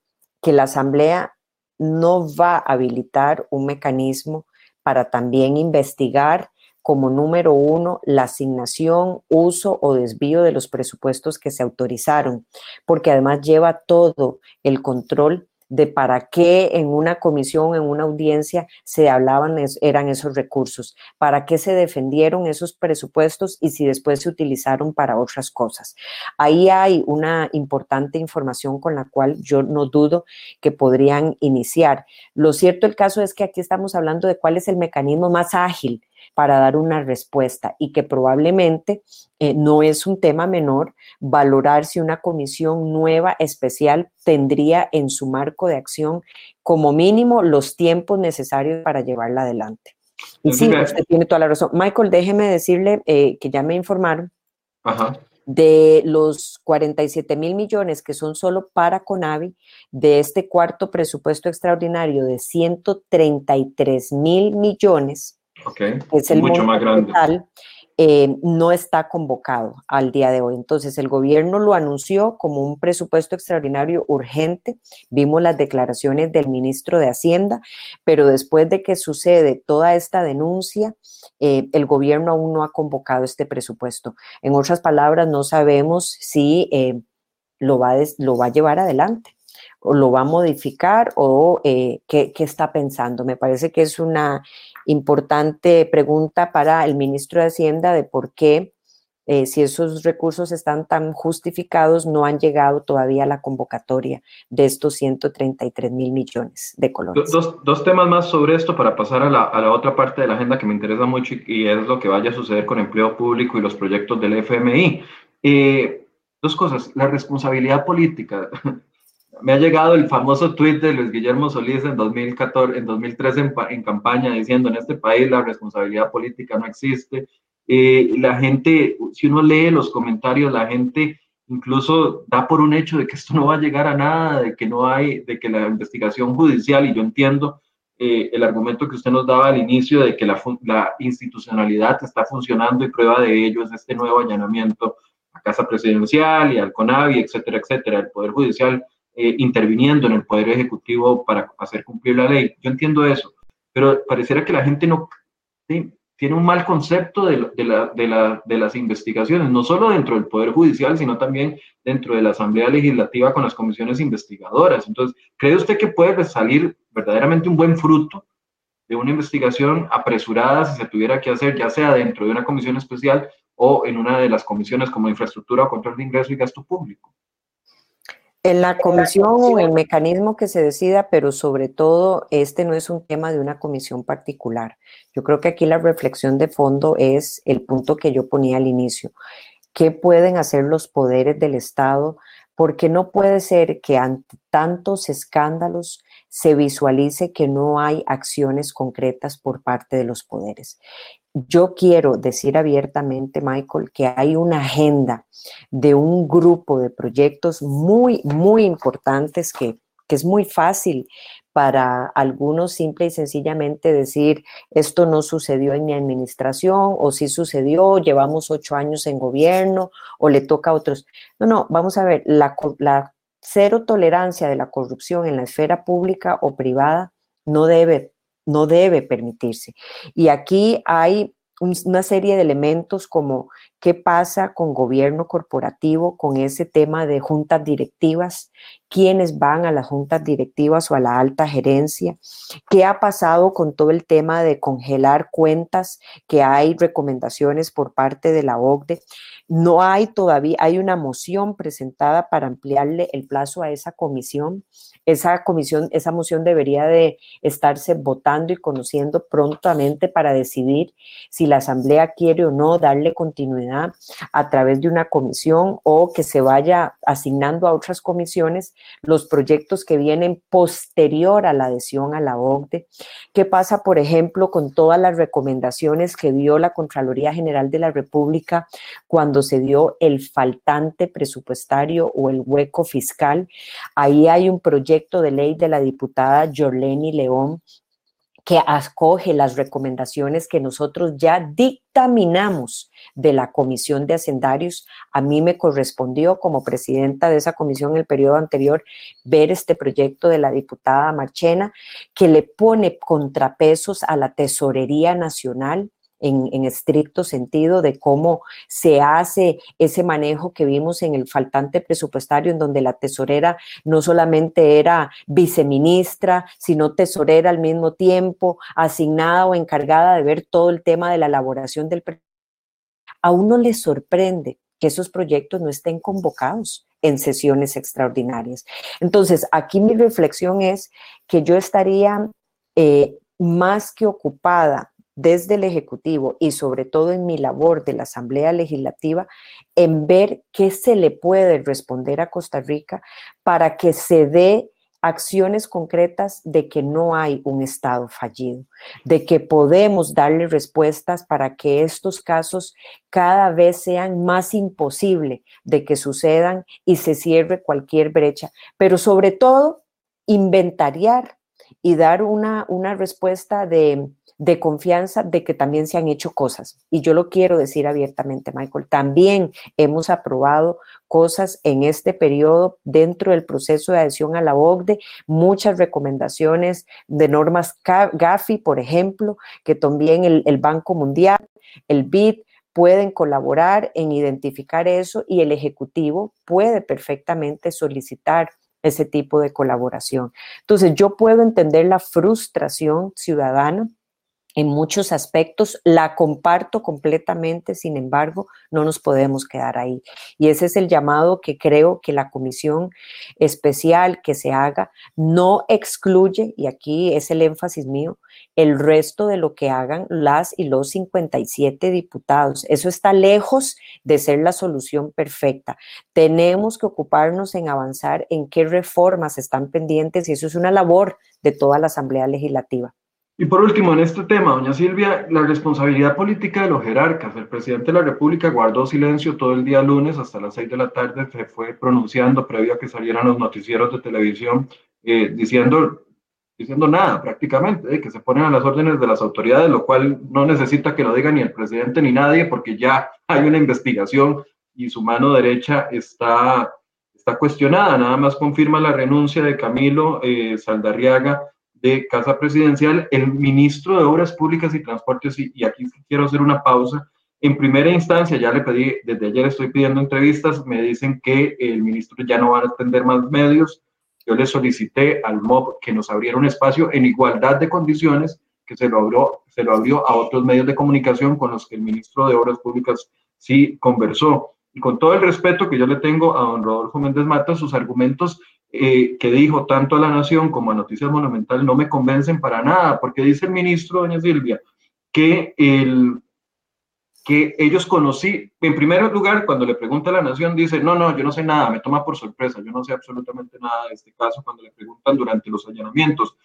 que la Asamblea no va a habilitar un mecanismo para también investigar como número uno la asignación, uso o desvío de los presupuestos que se autorizaron, porque además lleva todo el control de para qué en una comisión, en una audiencia se hablaban, eran esos recursos, para qué se defendieron esos presupuestos y si después se utilizaron para otras cosas. Ahí hay una importante información con la cual yo no dudo que podrían iniciar. Lo cierto el caso es que aquí estamos hablando de cuál es el mecanismo más ágil para dar una respuesta y que probablemente eh, no es un tema menor valorar si una comisión nueva especial tendría en su marco de acción como mínimo los tiempos necesarios para llevarla adelante. Y sí, usted tiene toda la razón. Michael, déjeme decirle eh, que ya me informaron de los 47 mil millones que son solo para Conavi, de este cuarto presupuesto extraordinario de 133 mil millones, que es el mucho más grande. Eh, no está convocado al día de hoy. Entonces, el gobierno lo anunció como un presupuesto extraordinario urgente. Vimos las declaraciones del ministro de Hacienda, pero después de que sucede toda esta denuncia, eh, el gobierno aún no ha convocado este presupuesto. En otras palabras, no sabemos si eh, lo, va lo va a llevar adelante o lo va a modificar o qué, qué, está pensando. Me parece que es una importante pregunta para el ministro de Hacienda de por qué, eh, si esos recursos están tan justificados, no han llegado todavía a la convocatoria de estos 133 mil millones de colores. Dos, dos, temas más sobre esto para pasar a la, a la, otra parte de la agenda que me interesa mucho y, es lo que vaya a suceder con empleo público y los proyectos del FMI. Eh, dos cosas. La responsabilidad política. Me ha llegado el famoso tuit de Luis Guillermo Solís en 2014, en 2013 en, campaña diciendo en este país la responsabilidad política no existe. La gente, si uno lee los comentarios, la gente incluso da por un hecho de que esto no va a llegar a nada, de que no hay, de que la investigación judicial, y yo entiendo eh, el argumento que usted nos daba al inicio de que la, la, institucionalidad está funcionando y prueba de ello es este nuevo allanamiento a Casa Presidencial y al CONAVI, etcétera, etcétera, el Poder Judicial eh, interviniendo en el Poder Ejecutivo para hacer cumplir la ley. Yo entiendo eso, pero pareciera que la gente no tiene un mal concepto de, de, la, de, la, de, las investigaciones, no solo dentro del Poder Judicial, sino también dentro de la Asamblea Legislativa con las comisiones investigadoras. Entonces, ¿cree usted que puede salir verdaderamente un buen fruto de una investigación apresurada si se tuviera que hacer, ya sea dentro de una comisión especial o en una de las comisiones como infraestructura o control de ingreso y gasto público? En la comisión o el mecanismo que se decida, pero sobre todo este no es un tema de una comisión particular. Yo creo que aquí la reflexión de fondo es el punto que yo ponía al inicio. ¿Qué pueden hacer los poderes del Estado? Porque no puede ser que ante tantos escándalos se visualice que no hay acciones concretas por parte de los poderes yo quiero decir abiertamente, Michael, que hay una agenda de un grupo de proyectos muy, muy importantes que, es muy fácil para algunos simple y sencillamente decir, esto no sucedió en mi administración, o sí sucedió, llevamos ocho años en gobierno, o le toca a otros. No, no, vamos a ver, la, la cero tolerancia de la corrupción en la esfera pública o privada no debe no debe permitirse. Y aquí hay una serie de elementos como qué pasa con gobierno corporativo, con ese tema de juntas directivas, quiénes van a las juntas directivas o a la alta gerencia, qué ha pasado con todo el tema de congelar cuentas, que hay recomendaciones por parte de la OCDE. No hay todavía, hay una moción presentada para ampliarle el plazo a esa comisión esa comisión, esa moción debería de estarse votando y conociendo prontamente para decidir si la Asamblea quiere o no darle continuidad a través de una comisión o que se vaya asignando a otras comisiones los proyectos que vienen posterior a la adhesión a la OCDE. ¿Qué pasa, por ejemplo, con todas las recomendaciones que dio la Contraloría General de la República cuando se dio el faltante presupuestario o el hueco fiscal? Ahí hay un proyecto de ley de la diputada Jorleni León que acoge las recomendaciones que nosotros ya dictaminamos de la Comisión de Hacendarios. A mí me correspondió como presidenta de esa comisión en el periodo anterior ver este proyecto de la diputada Marchena que le pone contrapesos a la Tesorería Nacional en, estricto sentido de cómo se hace ese manejo que vimos en el faltante presupuestario, en donde la tesorera no solamente era viceministra, sino tesorera al mismo tiempo, asignada o encargada de ver todo el tema de la elaboración del a uno le sorprende que esos proyectos no estén convocados en sesiones extraordinarias. Entonces, aquí mi reflexión es que yo estaría eh, más que ocupada desde el Ejecutivo y sobre todo en mi labor de la Asamblea Legislativa, en ver qué se le puede responder a Costa Rica para que se dé acciones concretas de que no hay un Estado fallido, de que podemos darle respuestas para que estos casos cada vez sean más imposible de que sucedan y se cierre cualquier brecha, pero sobre todo inventariar y dar una, una respuesta de, de confianza de que también se han hecho cosas. Y yo lo quiero decir abiertamente, Michael, también hemos aprobado cosas en este periodo dentro del proceso de adhesión a la OCDE, muchas recomendaciones de normas GAFI, por ejemplo, que también el, el Banco Mundial, el BID, pueden colaborar en identificar eso y el Ejecutivo puede perfectamente solicitar ese tipo de colaboración. Entonces, yo puedo entender la frustración ciudadana en muchos aspectos, la comparto completamente, sin embargo, no nos podemos quedar ahí. Y ese es el llamado que creo que la comisión especial que se haga no excluye, y aquí es el énfasis mío, el resto de lo que hagan las y los 57 diputados. Eso está lejos de ser la solución perfecta. Tenemos que ocuparnos en avanzar en qué reformas están pendientes y eso es una labor de toda la Asamblea Legislativa. Y por último, en este tema, doña Silvia, la responsabilidad política de los jerarcas. El presidente de la República guardó silencio todo el día lunes hasta las seis de la tarde, se fue pronunciando previo a que salieran los noticieros de televisión, eh, diciendo, diciendo nada prácticamente, eh, que se ponen a las órdenes de las autoridades, lo cual no necesita que lo diga ni el presidente ni nadie, porque ya hay una investigación y su mano derecha está, está cuestionada. Nada más confirma la renuncia de Camilo eh, Saldarriaga de Casa Presidencial, el ministro de Obras Públicas y Transportes, y, aquí quiero hacer una pausa. En primera instancia, ya le pedí, desde ayer estoy pidiendo entrevistas, me dicen que el ministro ya no va a atender más medios. Yo le solicité al MOB que nos abriera un espacio en igualdad de condiciones, que se lo abrió, se lo abrió a otros medios de comunicación con los que el ministro de Obras Públicas sí conversó. Y con todo el respeto que yo le tengo a don Rodolfo Méndez Mata, sus argumentos eh, que dijo tanto a La Nación como a Noticias Monumental no me convencen para nada, porque dice el ministro, doña Silvia, que, el, que ellos conocí, en primer lugar, cuando le pregunta a La Nación, dice, no, no, yo no sé nada, me toma por sorpresa, yo no sé absolutamente nada de este caso cuando le preguntan durante los allanamientos.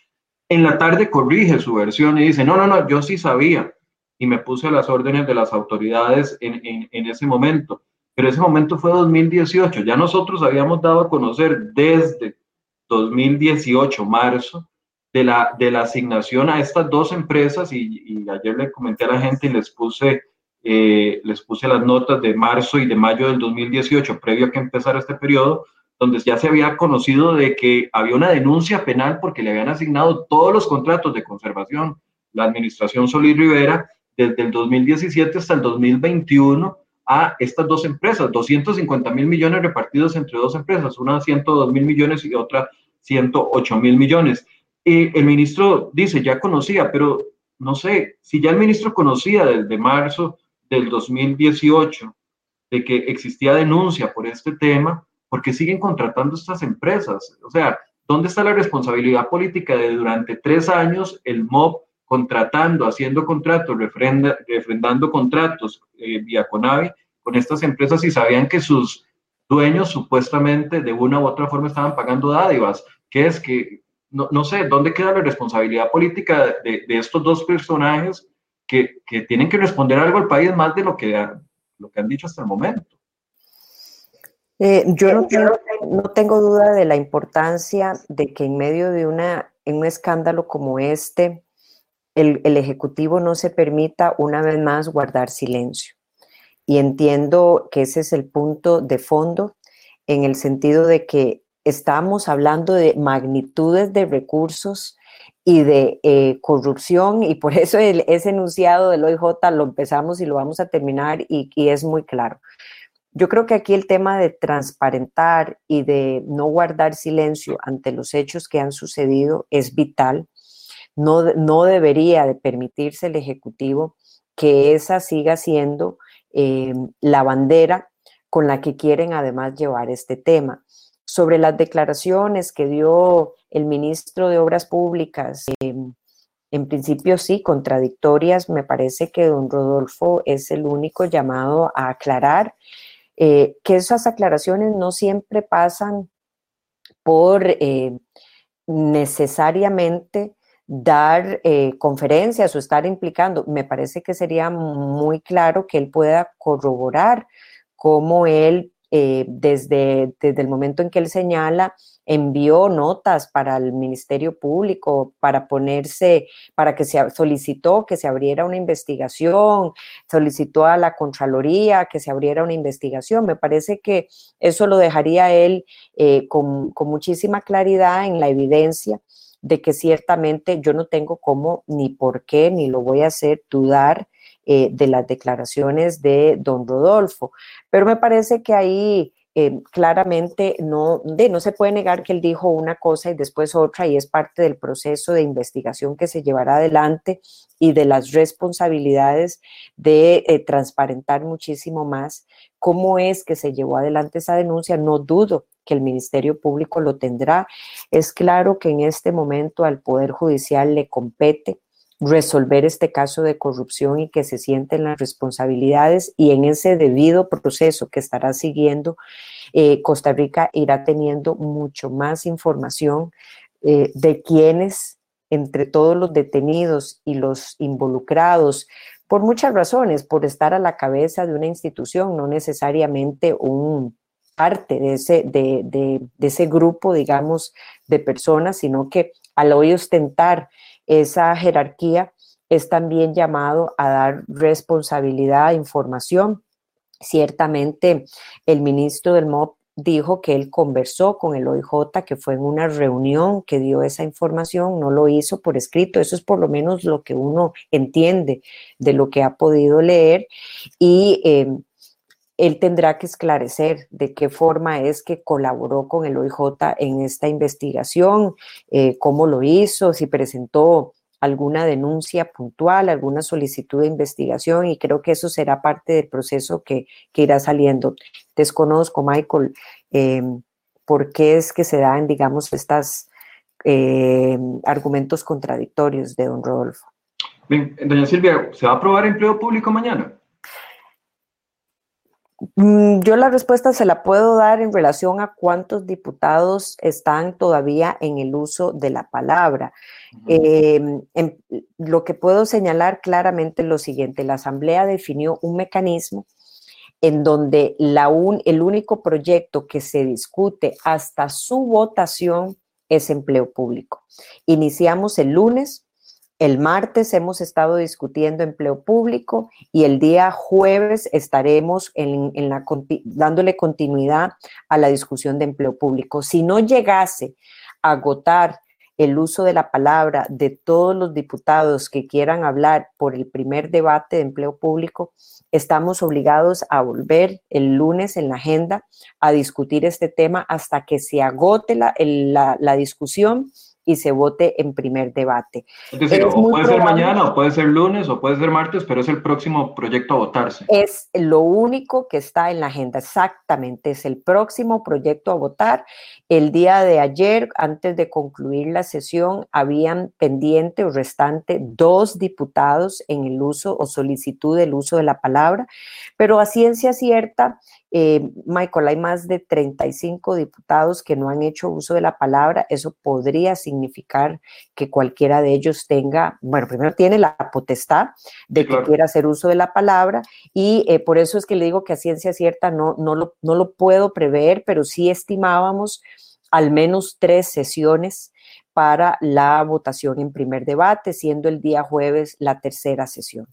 En la tarde corrige su versión y dice, no, no, no, yo sí sabía y me puse a las órdenes de las autoridades en, en, en ese momento pero ese momento fue 2018. Ya nosotros habíamos dado a conocer desde 2018, marzo, de la, de la asignación a estas dos empresas y, ayer le comenté a la gente y les puse, eh, les puse las notas de marzo y de mayo del 2018, previo a que empezara este periodo, donde ya se había conocido de que había una denuncia penal porque le habían asignado todos los contratos de conservación, la administración Solís Rivera, desde el 2017 hasta el 2021 a estas dos empresas, 250 mil millones repartidos entre dos empresas, una 102 mil millones y otra 108 mil millones. Y el ministro dice, ya conocía, pero no sé, si ya el ministro conocía desde marzo del 2018 de que existía denuncia por este tema, ¿por qué siguen contratando estas empresas? O sea, ¿dónde está la responsabilidad política de durante tres años el MOB contratando, haciendo contratos, refrendando contratos eh, vía Conavi con estas empresas y sabían que sus dueños supuestamente de una u otra forma estaban pagando dádivas, que es que no, no sé dónde queda la responsabilidad política de, de estos dos personajes que, que, tienen que responder algo al país más de lo que, lo que han dicho hasta el momento. Eh, yo no tengo, no tengo, duda de la importancia de que en medio de una, en un escándalo como este, el, el Ejecutivo no se permita una vez más guardar silencio. Y entiendo que ese es el punto de fondo en el sentido de que estamos hablando de magnitudes de recursos y de eh, corrupción y por eso el, ese enunciado del OIJ lo empezamos y lo vamos a terminar y, y es muy claro. Yo creo que aquí el tema de transparentar y de no guardar silencio ante los hechos que han sucedido es vital. No, no debería de permitirse el Ejecutivo que esa siga siendo eh, la bandera con la que quieren además llevar este tema. Sobre las declaraciones que dio el ministro de Obras Públicas, eh, en principio sí, contradictorias, me parece que don Rodolfo es el único llamado a aclarar eh, que esas aclaraciones no siempre pasan por necesariamente dar eh, conferencias o estar implicando, me parece que sería muy claro que él pueda corroborar cómo él, eh, desde, desde el momento en que él señala, envió notas para el Ministerio Público para ponerse, para que se solicitó que se abriera una investigación, solicitó a la Contraloría que se abriera una investigación. Me parece que eso lo dejaría él eh, con, con muchísima claridad en la evidencia de que ciertamente yo no tengo cómo, ni por qué, ni lo voy a hacer dudar eh, de las declaraciones de don Rodolfo. Pero me parece que ahí eh, claramente no, de, no se puede negar que él dijo una cosa y después otra y es parte del proceso de investigación que se llevará adelante y de las responsabilidades de eh, transparentar muchísimo más cómo es que se llevó adelante esa denuncia. No dudo que el Ministerio Público lo tendrá. Es claro que en este momento al Poder Judicial le compete resolver este caso de corrupción y que se sienten las responsabilidades y en ese debido proceso que estará siguiendo, eh, Costa Rica irá teniendo mucho más información eh, de quienes entre todos los detenidos y los involucrados, por muchas razones, por estar a la cabeza de una institución, no necesariamente un parte de ese, de, de, de ese grupo, digamos, de personas, sino que al hoy ostentar esa jerarquía es también llamado a dar responsabilidad, información. Ciertamente, el ministro del MOP dijo que él conversó con el OIJ, que fue en una reunión que dio esa información, no lo hizo por escrito, eso es por lo menos lo que uno entiende de lo que ha podido leer y eh, él tendrá que esclarecer de qué forma es que colaboró con el OIJ en esta investigación, eh, cómo lo hizo, si presentó alguna denuncia puntual, alguna solicitud de investigación y creo que eso será parte del proceso que, irá saliendo. Desconozco, Michael, em, por qué es que se dan, digamos, estos em, argumentos contradictorios de don Rodolfo. Doña Silvia, ¿se va a aprobar empleo público mañana? Mm, yo la respuesta se la puedo dar en relación a cuántos diputados están todavía en el uso de la palabra. Em, lo que puedo señalar claramente es lo siguiente, la Asamblea definió un mecanismo en donde la el único proyecto que se discute hasta su votación es empleo público. Iniciamos el lunes, el martes hemos estado discutiendo empleo público y el día jueves estaremos en, la, dándole continuidad a la discusión de empleo público. Si no llegase a agotar el uso de la palabra de todos los diputados que quieran hablar por el primer debate de empleo público, estamos obligados a volver el lunes en la agenda a discutir este tema hasta que se agote la, la discusión y se vote en primer debate. Es decir, o puede ser mañana, o puede ser lunes, o puede ser martes, pero es el próximo proyecto a votarse. Es lo único que está en la agenda, exactamente, es el próximo proyecto a votar. El día de ayer, antes de concluir la sesión, habían pendiente o restante dos diputados en el uso o solicitud del uso de la palabra, pero a ciencia cierta, eh, Michael, hay más de 35 diputados que no han hecho uso de la palabra. Eso podría significar que cualquiera de ellos tenga, bueno, primero tiene la potestad de que quiera hacer uso de la palabra. Y eh, por eso es que le digo que a ciencia cierta no, no, lo, no lo puedo prever, pero sí estimábamos al menos tres sesiones para la votación en primer debate, siendo el día jueves la tercera sesión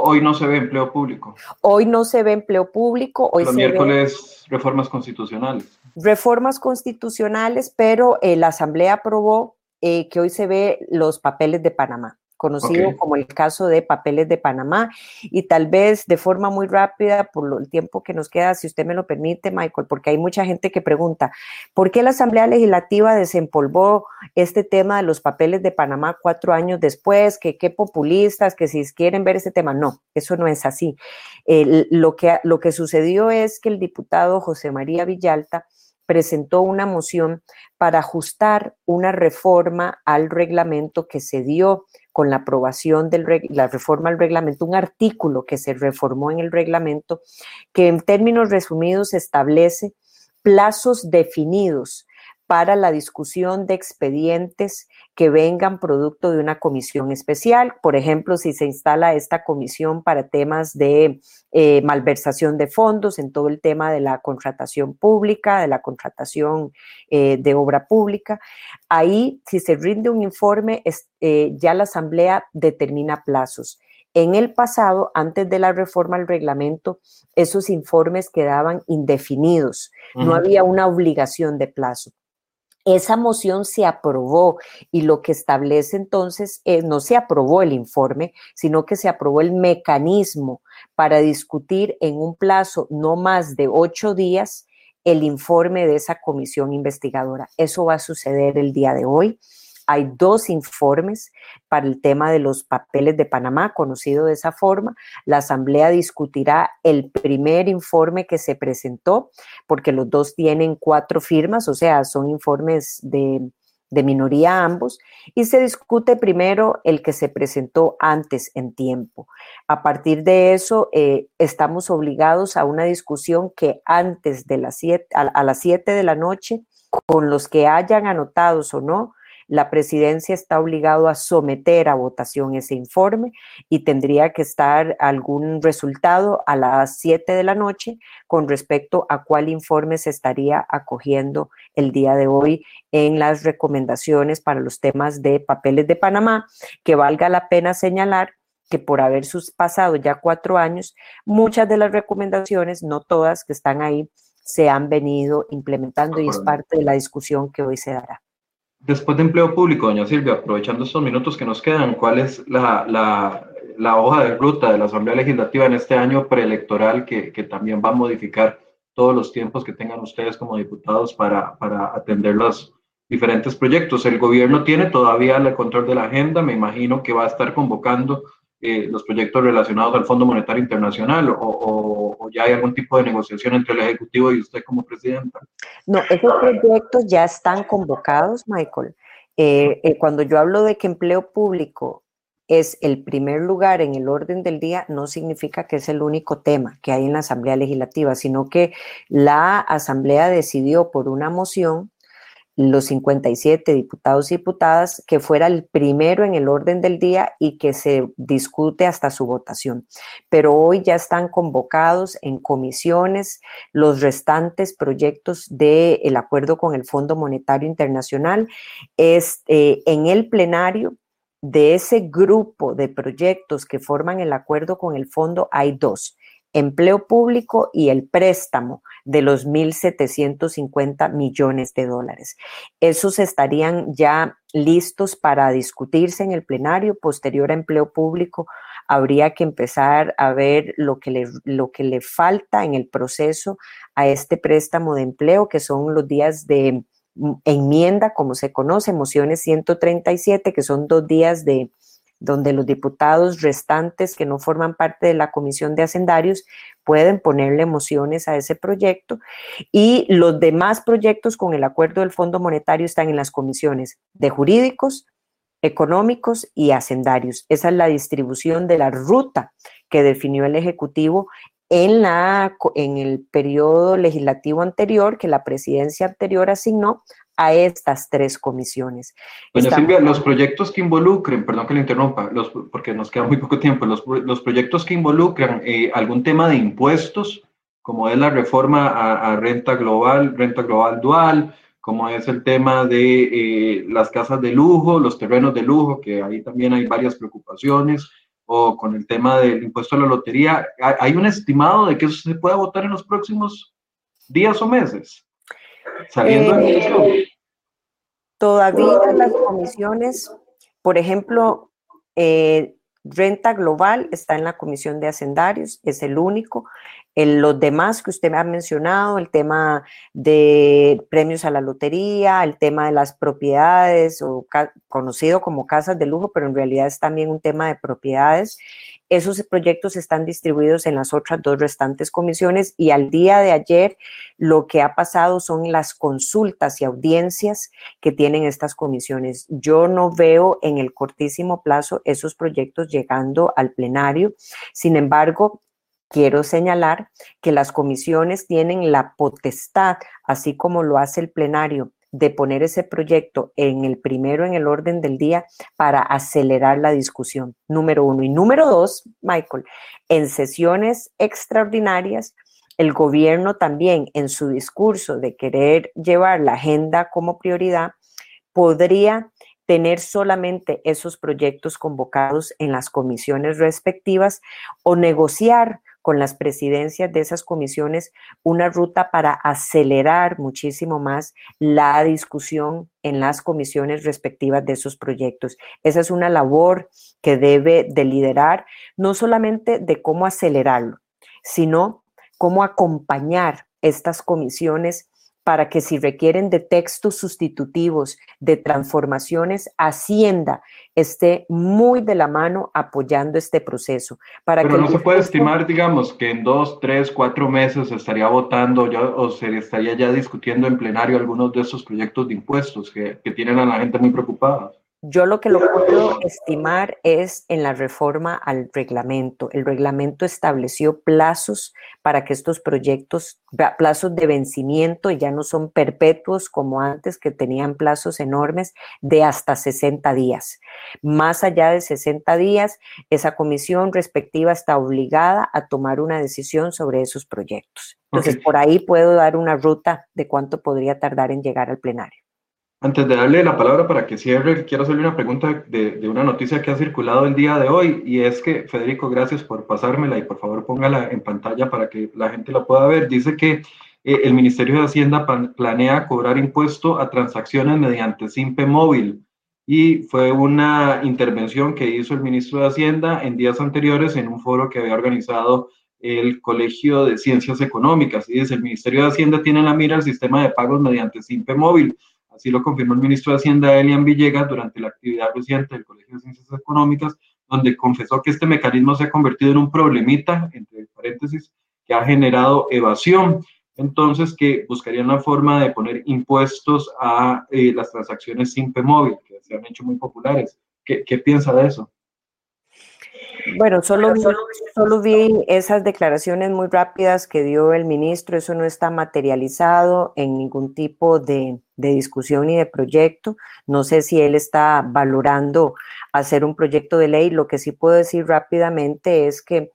hoy no se ve empleo público. Hoy no se ve empleo público. Hoy Los miércoles reformas constitucionales. Reformas constitucionales, pero eh, la Asamblea aprobó eh, que hoy se ve los papeles de Panamá conocido como el caso de Papeles de Panamá. Y tal vez de forma muy rápida, por el tiempo que nos queda, si usted me lo permite, Michael, porque hay mucha gente que pregunta, ¿por qué la Asamblea Legislativa desempolvó este tema de los papeles de Panamá cuatro años después? Que qué populistas, que si quieren ver este tema. No, eso no es así. lo, que, lo que sucedió es que el diputado José María Villalta presentó una moción para ajustar una reforma al reglamento que se dio con la aprobación de la reforma al reglamento, un artículo que se reformó en el reglamento que en términos resumidos establece plazos definidos para la discusión de expedientes que vengan producto de una comisión especial. Por ejemplo, si se instala esta comisión para temas de eh, malversación de fondos en todo el tema de la contratación pública, de la contratación eh, de obra pública, ahí si se rinde un informe, eh, ya la Asamblea determina plazos. En el pasado, antes de la reforma al reglamento, esos informes quedaban indefinidos, no había una obligación de plazo. Esa moción se aprobó y lo que establece entonces, no se aprobó el informe, sino que se aprobó el mecanismo para discutir en un plazo no más de ocho días el informe de esa comisión investigadora. Eso va a suceder el día de hoy. Hay dos informes para el tema de los papeles de Panamá, conocido de esa forma. La Asamblea discutirá el primer informe que se presentó, porque los dos tienen cuatro firmas, o sea, son informes de, de minoría ambos, y se discute primero el que se presentó antes en tiempo. A partir de eso, eh, estamos obligados a una discusión que antes de las siete, a, las 7 de la noche, con los que hayan anotados o no, la presidencia está obligado a someter a votación ese informe y tendría que estar algún resultado a las 7 de la noche con respecto a cuál informe se estaría acogiendo el día de hoy en las recomendaciones para los temas de papeles de Panamá, que valga la pena señalar que por haber pasado ya cuatro años, muchas de las recomendaciones, no todas que están ahí, se han venido implementando y es parte de la discusión que hoy se dará. Después de empleo público, doña Silvia, aprovechando estos minutos que nos quedan, ¿cuál es la, la, hoja de ruta de la Asamblea Legislativa en este año preelectoral que, que, también va a modificar todos los tiempos que tengan ustedes como diputados para, para atender los diferentes proyectos? El gobierno tiene todavía el control de la agenda, me imagino que va a estar convocando eh, los proyectos relacionados al Fondo Monetario Internacional o, ya hay algún tipo de negociación entre el Ejecutivo y usted como presidenta? No, esos proyectos ya están convocados, Michael. Eh, eh, cuando yo hablo de que empleo público es el primer lugar en el orden del día, no significa que es el único tema que hay en la Asamblea Legislativa, sino que la Asamblea decidió por una moción los 57 diputados y diputadas, que fuera el primero en el orden del día y que se discute hasta su votación. Pero hoy ya están convocados en comisiones los restantes proyectos del acuerdo con el Fondo Monetario Internacional. Este, en el plenario de ese grupo de proyectos que forman el acuerdo con el fondo hay dos empleo público y el préstamo de los 1.750 millones de dólares. Esos estarían ya listos para discutirse en el plenario. Posterior a empleo público, habría que empezar a ver lo que le, lo que le falta en el proceso a este préstamo de empleo, que son los días de enmienda, como se conoce, mociones 137, que son dos días de donde los diputados restantes que no forman parte de la Comisión de Hacendarios pueden ponerle mociones a ese proyecto y los demás proyectos con el acuerdo del Fondo Monetario están en las comisiones de jurídicos, económicos y hacendarios. Esa es la distribución de la ruta que definió el Ejecutivo en, la, en el periodo legislativo anterior que la presidencia anterior asignó a estas tres comisiones. Doña Silvia, los proyectos que involucren, perdón que le interrumpa, los, porque nos queda muy poco tiempo, los, los proyectos que involucran eh, algún tema de impuestos, como es la reforma a, renta global, renta global dual, como es el tema de eh, las casas de lujo, los terrenos de lujo, que ahí también hay varias preocupaciones, o con el tema del impuesto a la lotería, ¿hay un estimado de que eso se pueda votar en los próximos días o meses? Saliendo eh, Todavía las comisiones, por ejemplo, eh, renta global está en la comisión de hacendarios, es el único. En los demás que usted me ha mencionado, el tema de premios a la lotería, el tema de las propiedades, o conocido como casas de lujo, pero en realidad es también un tema de propiedades. Esos proyectos están distribuidos en las otras dos restantes comisiones y al día de ayer lo que ha pasado son las consultas y audiencias que tienen estas comisiones. Yo no veo en el cortísimo plazo esos proyectos llegando al plenario. Sin embargo, Quiero señalar que las comisiones tienen la potestad, así como lo hace el plenario, de poner ese proyecto en el primero en el orden del día para acelerar la discusión, número uno. Y número dos, Michael, en sesiones extraordinarias, el gobierno también en su discurso de querer llevar la agenda como prioridad, podría tener solamente esos proyectos convocados en las comisiones respectivas o negociar con las presidencias de esas comisiones una ruta para acelerar muchísimo más la discusión en las comisiones respectivas de esos proyectos. Esa es una labor que debe de liderar, no solamente de cómo acelerarlo, sino cómo acompañar estas comisiones para que si requieren de textos sustitutivos, de transformaciones, Hacienda esté muy de la mano apoyando este proceso. Para Pero no se puede estimar, digamos, que en dos, tres, cuatro meses se estaría votando o se estaría ya discutiendo en plenario algunos de esos proyectos de impuestos que, que tienen a la gente muy preocupada. Yo lo que lo puedo estimar es en la reforma al reglamento. El reglamento estableció plazos para que estos proyectos, plazos de vencimiento, ya no son perpetuos como antes, que tenían plazos enormes de hasta 60 días. Más allá de 60 días, esa comisión respectiva está obligada a tomar una decisión sobre esos proyectos. Entonces, por ahí puedo dar una ruta de cuánto podría tardar en llegar al plenario. Antes de darle la palabra para que cierre, quiero hacerle una pregunta de, de, una noticia que ha circulado el día de hoy y es que, Federico, gracias por pasármela y por favor póngala en pantalla para que la gente la pueda ver. Dice que eh, el Ministerio de Hacienda planea cobrar impuesto a transacciones mediante SIMPE móvil y fue una intervención que hizo el ministro de Hacienda en días anteriores en un foro que había organizado el Colegio de Ciencias Económicas. Y dice, el Ministerio de Hacienda tiene en la mira el sistema de pagos mediante SIMPE móvil Así lo confirmó el ministro de Hacienda, Elian Villegas, durante la actividad reciente del Colegio de Ciencias Económicas, donde confesó que este mecanismo se ha convertido en un problemita, entre paréntesis, que ha generado evasión. Entonces, que buscarían una forma de poner impuestos a eh, las transacciones sin móvil, que se han hecho muy populares. ¿Qué, qué piensa de eso? Bueno, solo, solo vi esas declaraciones muy rápidas que dio el ministro, eso no está materializado en ningún tipo de, de, discusión ni de proyecto. No sé si él está valorando hacer un proyecto de ley. Lo que sí puedo decir rápidamente es que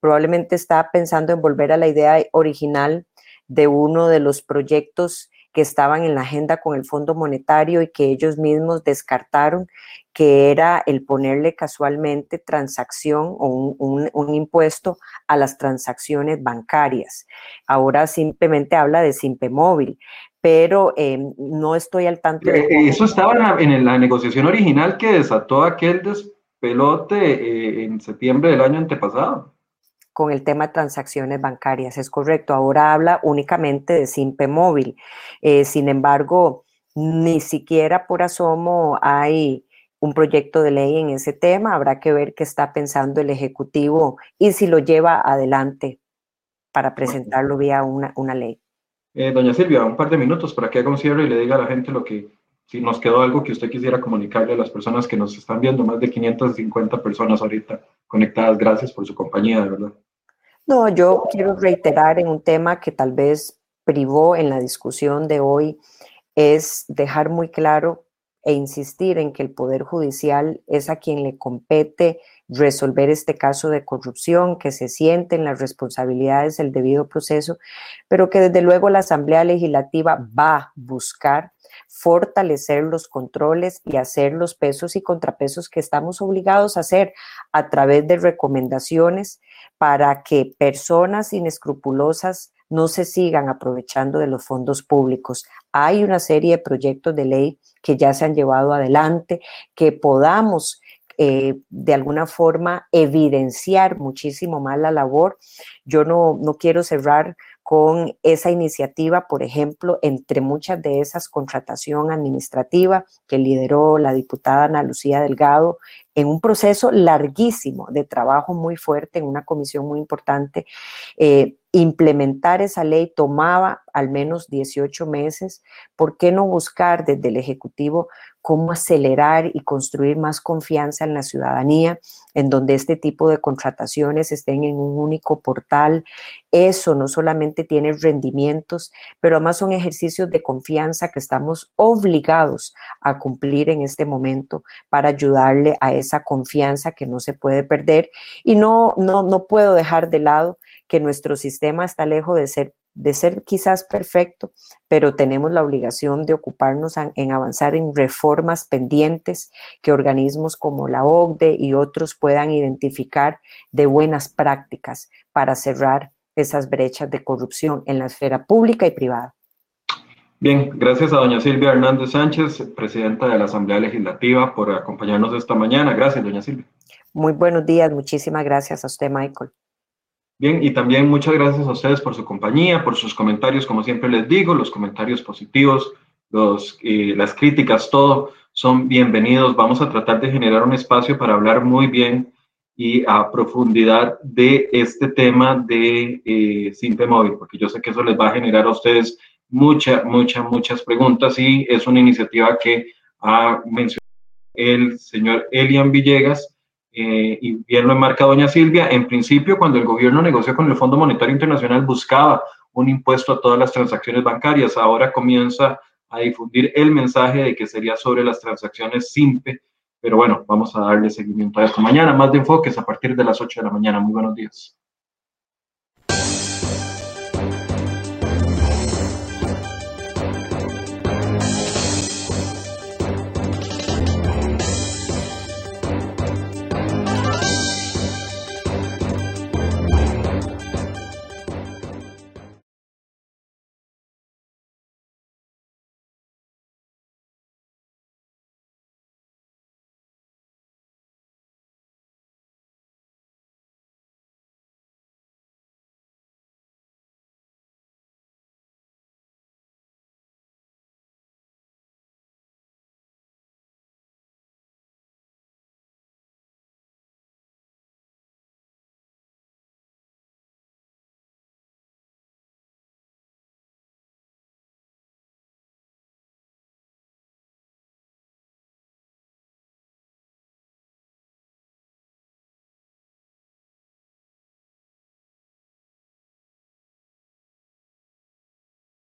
probablemente está pensando en volver a la idea original de uno de los proyectos que estaban en la agenda con el Fondo Monetario y que ellos mismos descartaron, que era el ponerle casualmente transacción o un, impuesto a las transacciones bancarias. Ahora simplemente habla de Simpe Móvil, pero em, no estoy al tanto. De eh, Eso estaba en la, negociación original que desató aquel despelote eh, en septiembre del año antepasado con el tema de transacciones bancarias, es correcto. Ahora habla únicamente de Simpe Móvil. Eh, sin embargo, ni siquiera por asomo hay un proyecto de ley en ese tema. Habrá que ver qué está pensando el Ejecutivo y si lo lleva adelante para presentarlo vía una, una ley. Eh, doña Silvia, un par de minutos para que haga un cierre y le diga a la gente lo que, si nos quedó algo que usted quisiera comunicarle a las personas que nos están viendo, más de 550 personas ahorita conectadas. Gracias por su compañía, de verdad. No, yo quiero reiterar en un tema que tal vez privó en la discusión de hoy, es dejar muy claro e insistir en que el Poder Judicial es a quien le compete resolver este caso de corrupción, que se sienten las responsabilidades del debido proceso, pero que desde luego la Asamblea Legislativa va a buscar fortalecer los controles y hacer los pesos y contrapesos que estamos obligados a hacer a través de recomendaciones para que personas inescrupulosas no se sigan aprovechando de los fondos públicos. Hay una serie de proyectos de ley que ya se han llevado adelante, que podamos eh, de alguna forma evidenciar muchísimo más la labor. Yo no, no quiero cerrar con esa iniciativa, por ejemplo, entre muchas de esas contratación administrativa que lideró la diputada Ana Lucía Delgado en un proceso larguísimo de trabajo muy fuerte en una comisión muy importante. Eh, implementar esa ley tomaba al menos 18 meses. ¿Por qué no buscar desde el Ejecutivo cómo acelerar y construir más confianza en la ciudadanía, en donde este tipo de contrataciones estén en un único portal? Eso no solamente tiene rendimientos, pero además son ejercicios de confianza que estamos obligados a cumplir en este momento para ayudarle a esa confianza que no se puede perder. Y no, no, no puedo dejar de lado que nuestro sistema está lejos de ser, de ser quizás perfecto, pero tenemos la obligación de ocuparnos en, avanzar en reformas pendientes que organismos como la OCDE y otros puedan identificar de buenas prácticas para cerrar esas brechas de corrupción en la esfera pública y privada. Bien, gracias a doña Silvia Hernández Sánchez, presidenta de la Asamblea Legislativa, por acompañarnos esta mañana. Gracias, doña Silvia. Muy buenos días, muchísimas gracias a usted, Michael. Bien, y también muchas gracias a ustedes por su compañía, por sus comentarios, como siempre les digo, los comentarios positivos, los, eh, las críticas, todo son bienvenidos. Vamos a tratar de generar un espacio para hablar muy bien y a profundidad de este tema de eh, Móvil, porque yo sé que eso les va a generar a ustedes muchas, muchas, muchas preguntas y es una iniciativa que ha mencionado el señor Elian Villegas eh, y bien lo enmarca doña Silvia, en principio cuando el gobierno negoció con el Fondo Monetario Internacional buscaba un impuesto a todas las transacciones bancarias, ahora comienza a difundir el mensaje de que sería sobre las transacciones SIMPE, pero bueno, vamos a darle seguimiento a esto. Mañana más de enfoques a partir de las 8 de la mañana. Muy buenos días.